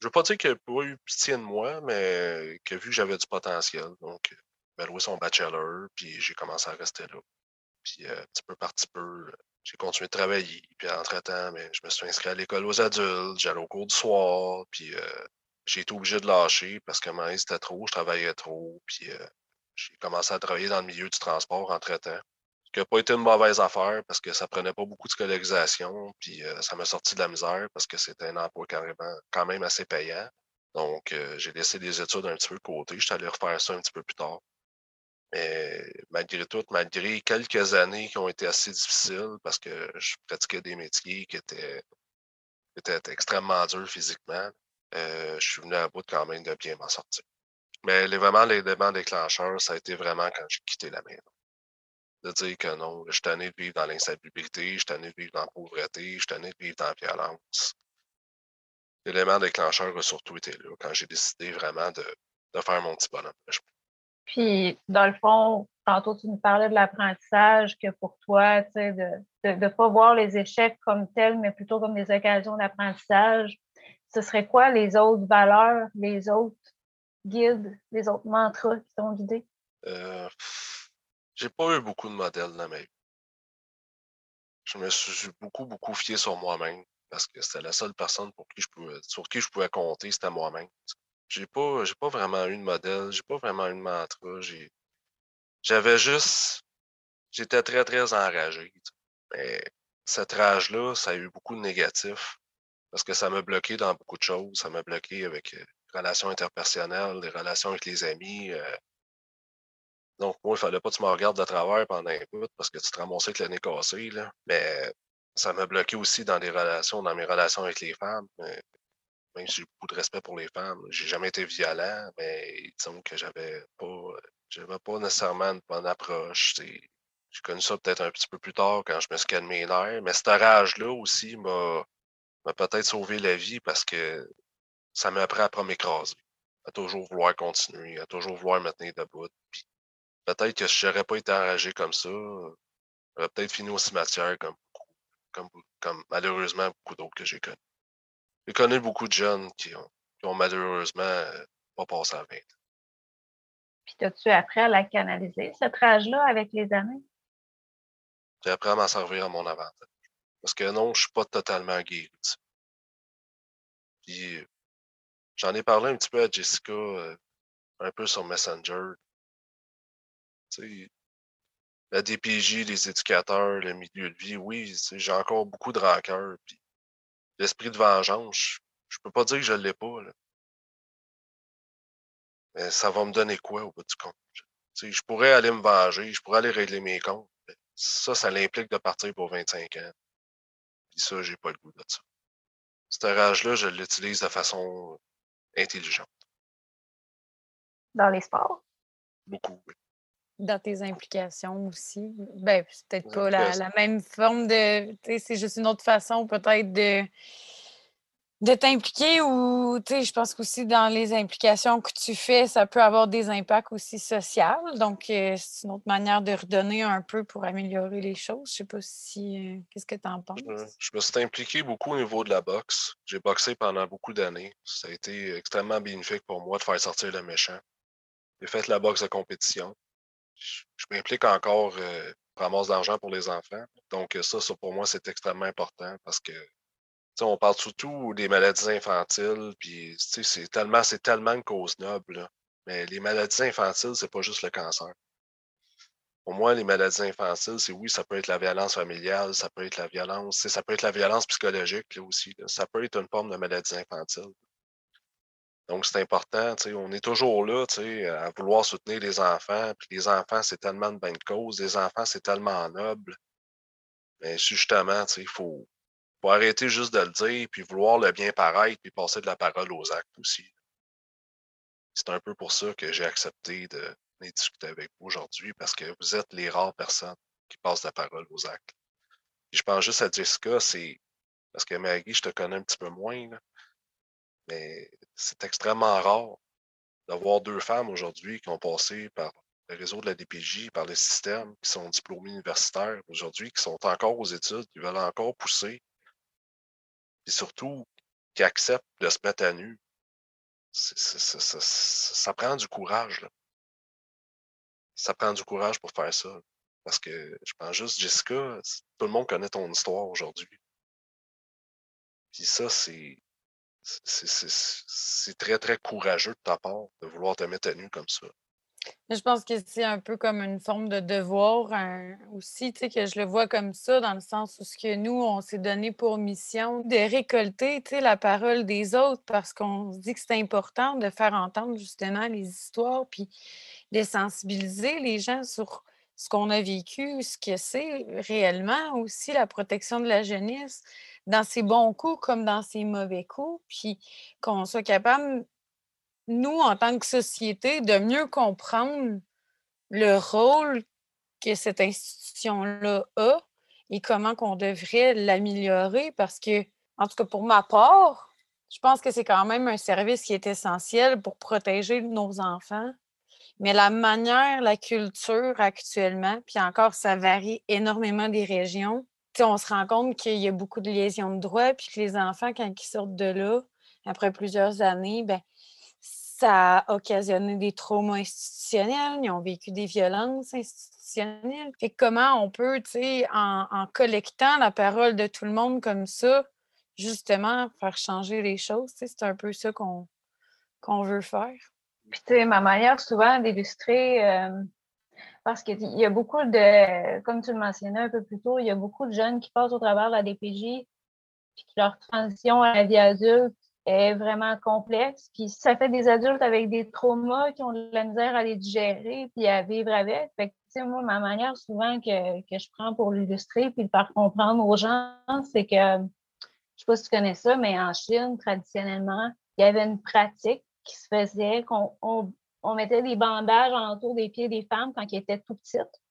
je veux pas dire qu'il n'a pas eu pitié de moi, mais a vu que j'avais du potentiel. Donc, m'a loué son bachelor, puis j'ai commencé à rester là. Puis, euh, petit peu par petit peu, j'ai continué de travailler. Puis, entre-temps, mais ben, je me suis inscrit à l'école aux adultes, j'allais au cours du soir, puis euh, j'ai été obligé de lâcher parce que c'était trop, je travaillais trop, puis euh, j'ai commencé à travailler dans le milieu du transport entre-temps qui n'a pas été une mauvaise affaire parce que ça prenait pas beaucoup de scolarisation, puis euh, ça m'a sorti de la misère parce que c'était un emploi carrément, quand même assez payant. Donc, euh, j'ai laissé des études un petit peu de côté. Je suis allé refaire ça un petit peu plus tard. Mais malgré tout, malgré quelques années qui ont été assez difficiles parce que je pratiquais des métiers qui étaient, extrêmement durs physiquement, euh, je suis venu à bout quand même de bien m'en sortir. Mais les, vraiment, l'élément déclencheur, ça a été vraiment quand j'ai quitté la maison de dire que non, je suis tanné de vivre dans l'insalubrité, je suis tanné de vivre dans la pauvreté, je suis tanné de vivre dans la violence. L'élément déclencheur a surtout été là, quand j'ai décidé vraiment de, de, faire mon petit bonhomme. Puis, dans le fond, tantôt, tu nous parlais de l'apprentissage, que pour toi, tu sais, de ne pas voir les échecs comme tels, mais plutôt comme des occasions d'apprentissage. Ce serait quoi les autres valeurs, les autres guides, les autres mantras qui t'ont guidé? Euh, j'ai pas eu beaucoup de modèles dans ma vie. Je me suis beaucoup, beaucoup fié sur moi-même parce que c'était la seule personne pour qui je pouvais, sur qui je pouvais compter, c'était moi-même. J'ai pas, j'ai pas vraiment eu de modèle, j'ai pas vraiment eu de mantra. J'ai, j'avais juste, j'étais très, très enragé. Mais cette rage-là, ça a eu beaucoup de négatifs parce que ça m'a bloqué dans beaucoup de choses. Ça m'a bloqué avec euh, les relations interpersonnelles, les relations avec les amis. Euh, donc, moi, il fallait pas que tu me regardes de travers pendant un bout parce que tu te ramassais avec le nez. Là. Mais ça m'a bloqué aussi dans des relations, dans mes relations avec les femmes. Même si j'ai beaucoup de respect pour les femmes, j'ai jamais été violent, mais disons que j'avais pas, j'avais pas nécessairement une bonne approche. J'ai connu ça peut-être un petit peu plus tard quand je me suis calmé les nerfs. Mais cette rage-là aussi m'a, peut-être sauvé la vie parce que ça m'a appris à pas m'écraser, à toujours vouloir continuer, à toujours vouloir me tenir debout. Peut-être que si j'aurais pas été enragé comme ça, j'aurais peut-être fini au cimetière comme, comme, comme malheureusement beaucoup d'autres que j'ai connus. J'ai connu beaucoup de jeunes qui ont, qui ont malheureusement euh, pas passé à 20 Puis as-tu appris à la canaliser, cette rage-là, avec les années? J'ai appris à m'en servir à mon avantage. Parce que non, je suis pas totalement guéri. Puis j'en ai parlé un petit peu à Jessica, euh, un peu sur Messenger la DPJ, les éducateurs, le milieu de vie, oui, j'ai encore beaucoup de rancœur. l'esprit de vengeance, je, peux pas dire que je l'ai pas. Mais ça va me donner quoi au bout du compte? je pourrais aller me venger, je pourrais aller régler mes comptes. Ça, ça l'implique de partir pour 25 ans. Puis ça, j'ai pas le goût de ça. Cette rage-là, je l'utilise de façon intelligente. Dans les sports? Beaucoup, oui dans tes implications aussi? Ben, c'est peut-être pas la, même forme de. C'est juste une autre façon peut-être de, de t'impliquer ou je pense qu'aussi dans les implications que tu fais, ça peut avoir des impacts aussi sociaux. Donc, euh, c'est une autre manière de redonner un peu pour améliorer les choses. Je sais pas si. Euh, qu'est-ce que tu en penses? Je, me suis impliqué beaucoup au niveau de la boxe. J'ai boxé pendant beaucoup d'années. Ça a été extrêmement bénéfique pour moi de faire sortir le méchant. J'ai fait la boxe de compétition je, m'implique encore euh, ramasse d'argent pour les enfants. Donc, ça, ça pour moi, c'est extrêmement important parce que on parle surtout des maladies infantiles, puis c'est tellement, c'est tellement une cause noble. Mais les maladies infantiles, c'est pas juste le cancer. Pour moi, les maladies infantiles, c'est oui, ça peut être la violence familiale, ça peut être la violence, ça peut être la violence psychologique là, aussi. Ça peut être une forme de maladie infantile. Donc, c'est important, on est toujours là, à vouloir soutenir les enfants. Puis les enfants, c'est tellement de bonne cause. Les enfants, c'est tellement noble. Mais justement, il faut, faut arrêter juste de le dire, puis vouloir le bien paraître, puis passer de la parole aux actes aussi. C'est un peu pour ça que j'ai accepté de discuter avec vous aujourd'hui, parce que vous êtes les rares personnes qui passent de la parole aux actes. je pense juste à Jessica, c'est parce que Maggie, je te connais un petit peu moins, là, mais c'est extrêmement rare d'avoir deux femmes aujourd'hui qui ont passé par le réseau de la DPJ, par le système, qui sont diplômées universitaires aujourd'hui, qui sont encore aux études, qui veulent encore pousser, et surtout qui acceptent de se mettre à nu. ça prend du courage. Là. Ça prend du courage pour faire ça. Parce que je pense juste, Jessica, tout le monde connaît ton histoire aujourd'hui. Puis ça, c'est c'est très, très courageux de ta part de vouloir te mettre à nu comme ça. Je pense que c'est un peu comme une forme de devoir aussi, tu sais, que je le vois comme ça, dans le sens où ce que nous, on s'est donné pour mission de récolter, tu sais, la parole des autres parce qu'on se dit que c'est important de faire entendre justement les histoires, puis de sensibiliser les gens sur ce qu'on a vécu, ce que c'est réellement aussi la protection de la jeunesse dans ses bons coups comme dans ses mauvais coups, puis qu'on soit capable, nous, en tant que société, de mieux comprendre le rôle que cette institution-là a et comment qu'on devrait l'améliorer parce que, en tout cas, pour ma part, je pense que c'est quand même un service qui est essentiel pour protéger nos enfants. Mais la manière, la culture actuellement, puis encore, ça varie énormément des régions. On se rend compte qu'il y a beaucoup de lésions de droits, puis que les enfants, quand ils sortent de là, après plusieurs années, ben, ça a occasionné des traumas institutionnels, ils ont vécu des violences institutionnelles. Et comment on peut, en, en, collectant la parole de tout le monde comme ça, justement, faire changer les choses. C'est un peu ça qu'on qu'on veut faire. Puis, tu sais, ma manière souvent d'illustrer, euh, parce qu'il y a beaucoup de, comme tu le mentionnais un peu plus tôt, il y a beaucoup de jeunes qui passent au travers de la DPJ, puis que leur transition à la vie adulte est vraiment complexe. Puis ça fait des adultes avec des traumas qui ont de la misère à les digérer puis à vivre avec. Fait que, moi, ma manière souvent que, que je prends pour l'illustrer puis de faire comprendre aux gens, c'est que, je sais pas si tu connais ça, mais en Chine, traditionnellement, il y avait une pratique qui se faisait qu'on on, mettait des bandages autour des pieds des femmes quand elles étaient tout petites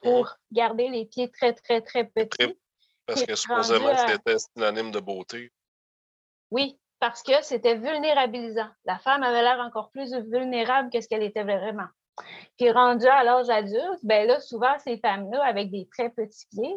pour mhm. garder les pieds très, très, très petits. Parce que supposément, c'était synonyme de beauté. Oui, parce que c'était vulnérabilisant. La femme avait l'air encore plus vulnérable que ce qu'elle était vraiment. Puis rendue à l'âge adulte, ben là, souvent, ces femmes-là, avec des très petits pieds,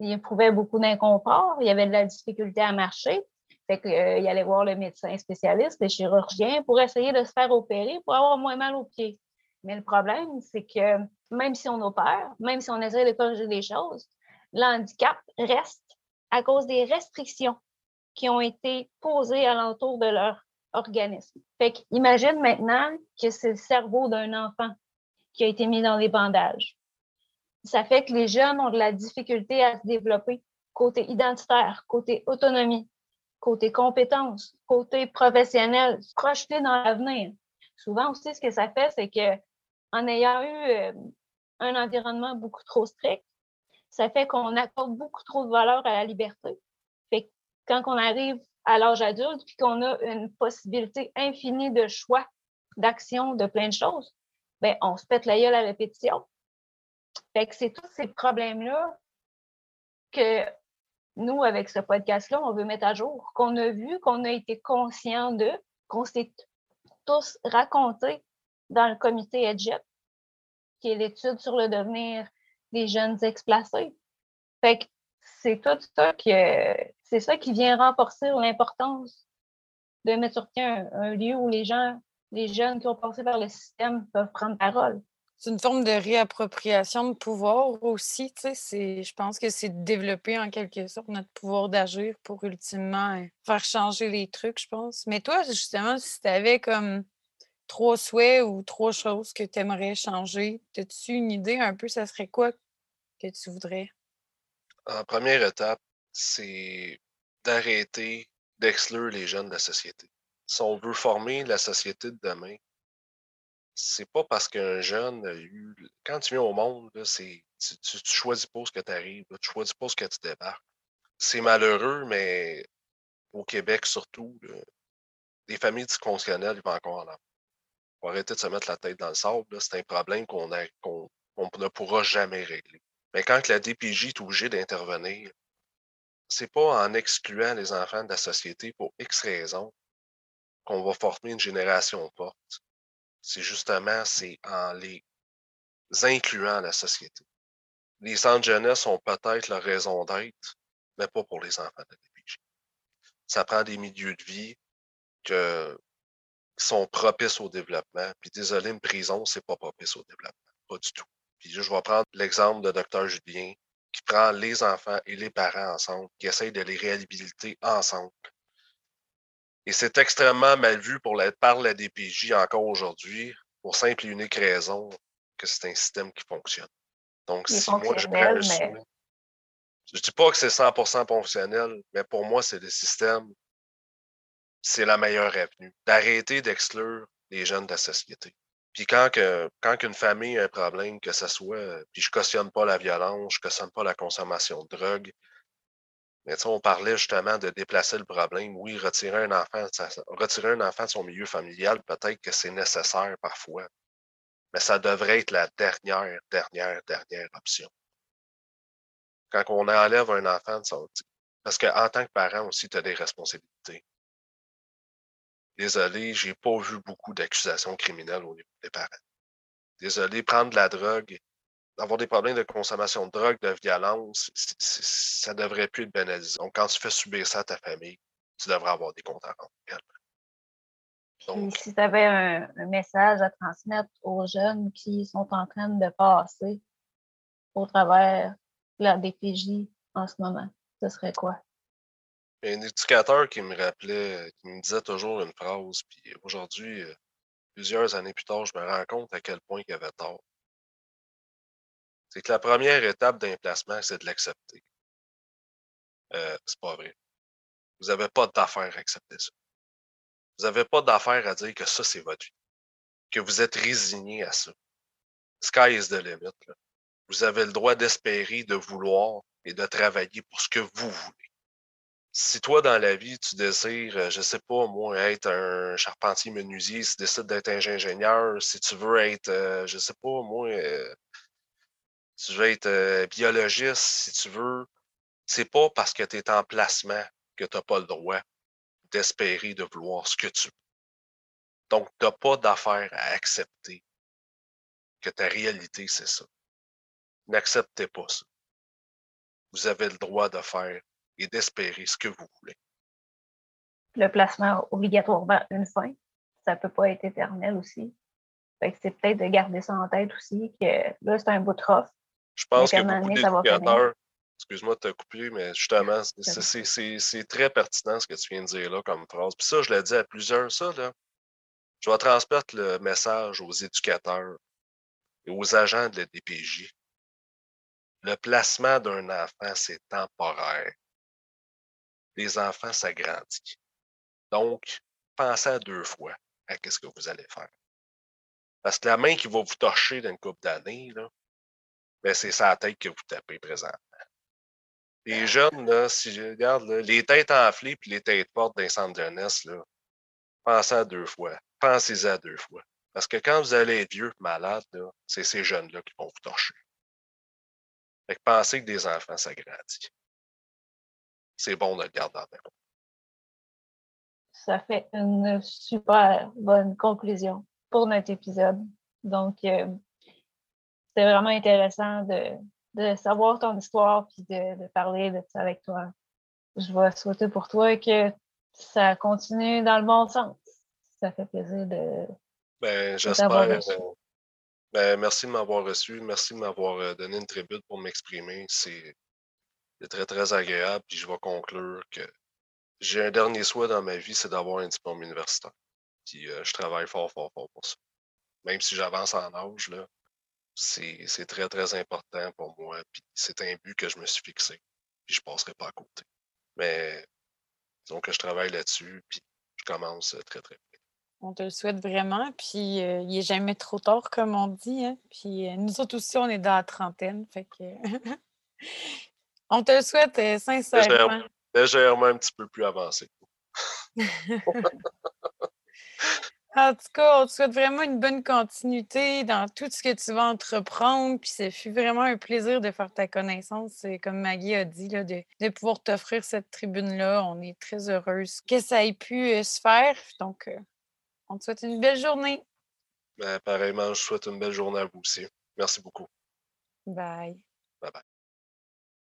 ils éprouvaient beaucoup d'inconfort, il y avait de la difficulté à marcher. Fait qu'il euh, allait voir le médecin spécialiste, le chirurgien, pour essayer de se faire opérer pour avoir moins mal aux pieds. Mais le problème, c'est que même si on opère, même si on essaie de corriger les choses, l'handicap reste à cause des restrictions qui ont été posées alentour de leur organisme. Fait qu'imagine maintenant que c'est le cerveau d'un enfant qui a été mis dans les bandages. Ça fait que les jeunes ont de la difficulté à se développer côté identitaire, côté autonomie, côté compétences, côté professionnel, se projeter dans l'avenir. Souvent aussi, ce que ça fait, c'est que en ayant eu euh, un environnement beaucoup trop strict, ça fait qu'on accorde beaucoup trop de valeur à la liberté quand on arrive à l'âge adulte, puis qu'on a une possibilité infinie de choix, d'action, de plein de choses, bien, on se pète la gueule à répétition. Fait que c'est tous ces problèmes-là que nous, avec ce podcast-là, on veut mettre à jour, qu'on a vu, qu'on a été conscient de, qu'on s'est tous raconté dans le comité EDGET, qui est l'étude sur le devenir des jeunes explacés. Fait que c'est tout ça qui, c'est ça qui vient renforcer l'importance de mettre sur pied un, lieu où les gens, les jeunes qui ont passé par le système peuvent prendre parole. C'est une forme de réappropriation de pouvoir aussi. Je pense que c'est de développer en quelque sorte notre pouvoir d'agir pour ultimement euh, faire changer les trucs, je pense. Mais toi, justement, si tu avais comme trois souhaits ou trois choses que tu aimerais changer, as-tu une idée un peu, ça serait quoi que tu voudrais? En première étape, c'est d'arrêter d'exclure les jeunes de la société. Si on veut former la société de demain, c'est pas parce qu'un jeune a eu. Quand tu viens au monde, c'est, tu, tu, choisis pas ce que tu arrives, tu choisis pas ce que tu débarques. C'est malheureux, mais au Québec surtout, les familles dysfonctionnelles, ils vont encore en avoir. Faut arrêter de se mettre la tête dans le sable. C'est un problème qu'on, qu'on ne pourra jamais régler. Mais quand la DPJ est obligée d'intervenir, c'est pas en excluant les enfants de la société pour X raisons qu'on va former une génération forte. C'est justement, c'est en les incluant la société. Les centres jeunesse ont peut-être leur raison d'être, mais pas pour les enfants de DPJ. Ça prend des milieux de vie qui sont propices au développement. Puis désolé, une prison, c'est pas propice au développement. Pas du tout. Puis je vais prendre l'exemple de Dr. Julien, qui prend les enfants et les parents ensemble, qui essaye de les réhabiliter ensemble. Et c'est extrêmement mal vu pour la, par la DPJ encore aujourd'hui, pour simple et unique raison que c'est un système qui fonctionne. Donc, si moi je prends je dis pas que c'est 100% fonctionnel, mais pour moi, c'est le système, c'est la meilleure avenue. D'arrêter d'exclure les jeunes de la société. Puis quand, que, quand qu'une famille a un problème, que ce soit, puis je cautionne pas la violence, je cautionne pas la consommation de drogue, mais on parlait justement de déplacer le problème. Oui, retirer un enfant, retirer un enfant de son milieu familial, peut-être que c'est nécessaire parfois. Mais ça devrait être la dernière, dernière, dernière option. Quand on enlève un enfant de son... Parce qu'en tant que parent aussi, tu as des responsabilités. Désolé, j'ai pas vu beaucoup d'accusations criminelles au niveau des parents. Désolé, prendre de la drogue, avoir des problèmes de consommation de drogue, de violence, ça devrait plus être banalisé. Donc, quand tu fais subir ça à ta famille, tu devrais avoir des comptes à rendre Donc, si tu avais un, message à transmettre aux jeunes qui sont en train de passer au travers de la DPJ en ce moment, ce serait quoi? Un éducateur qui me rappelait, qui me disait toujours une phrase, puis aujourd'hui, euh, plusieurs années plus tard, je me rends compte à quel point il avait tort. C'est que la première étape d'un placement, c'est de l'accepter. Euh, c'est pas vrai. Vous n'avez pas d'affaire à accepter ça. Vous n'avez pas d'affaire à dire que ça, c'est votre vie. Que vous êtes résigné à ça. Sky is the limit. Vous avez le droit d'espérer, de vouloir et de travailler pour ce que vous voulez si toi, dans la vie, tu désires, euh, je sais pas, moi, être un charpentier menuisier, si tu décides d'être ingénieur, si tu veux être, euh, je sais pas, moi, euh, tu veux être biologiste, si tu veux, c'est pas parce que tu es en placement que tu n'as pas le droit d'espérer de vouloir ce que tu veux. Donc, tu n'as pas d'affaire à accepter que ta réalité, c'est ça. N'acceptez pas ça. Vous avez le droit de faire et d'espérer ce que vous voulez. Le placement obligatoirement une fin, ça ne peut pas être éternel aussi. c'est peut-être de garder ça en tête aussi, que là, c'est un bout de rough. Je pense que beaucoup d'éducateurs, excuse-moi de te couper, mais justement, c'est très pertinent ce que tu viens de dire là comme phrase. Puis ça, je l'ai dit à plusieurs, ça, là. Je vais transmettre le message aux éducateurs et aux agents de la DPJ. Le placement d'un enfant, c'est temporaire les enfants s'agrandissent. Donc, pensez à deux fois à ce que vous allez faire. Parce que la main qui va vous torcher dans une couple d'années, ben c'est sa tête que vous tapez présentement. Les jeunes, là, si je regarde, les têtes enflées puis les têtes fortes d'un centre de jeunesse, là, pensez à deux fois. Pensez à deux fois. Parce que quand vous allez être vieux, malade, c'est ces jeunes-là qui vont vous torcher. Fait que pensez que des enfants s'agrandissent c'est bon de le garder en tête. Ça fait une super bonne conclusion pour notre épisode. Donc, euh, c'est vraiment intéressant de, savoir ton histoire puis de, parler de ça avec toi. Je vais souhaiter pour toi que ça continue dans le bon sens. Ça fait plaisir de. Ben, j'espère. Euh, ben, merci de m'avoir reçu. Merci de m'avoir euh, donné une tribune pour m'exprimer. C'est c'est très, très agréable. Puis je vais conclure que j'ai un dernier souhait dans ma vie, c'est d'avoir un diplôme universitaire. Puis euh, je travaille fort, fort, fort pour ça. Même si j'avance en âge, là, c'est très, très important pour moi. Puis c'est un but que je me suis fixé. Puis je ne passerai pas à côté. Mais disons que je travaille là-dessus, puis je commence très, très vite. On te le souhaite vraiment. Puis euh, il n'est jamais trop tard, comme on dit. Hein. Puis euh, nous autres aussi, on est dans la trentaine. Fait que On te le souhaite euh, sincèrement. Légèrement un petit peu plus avancé. En tout cas, on te souhaite vraiment une bonne continuité dans tout ce que tu vas entreprendre. Puis ça fut vraiment un plaisir de faire ta connaissance. Comme Maggie a dit, là, de, pouvoir t'offrir cette tribune-là. On est très heureuse que ça ait pu euh, se faire. Donc, euh, on te souhaite une belle journée. Ben, pareillement, je souhaite une belle journée à vous aussi. Merci beaucoup. Bye. Bye bye.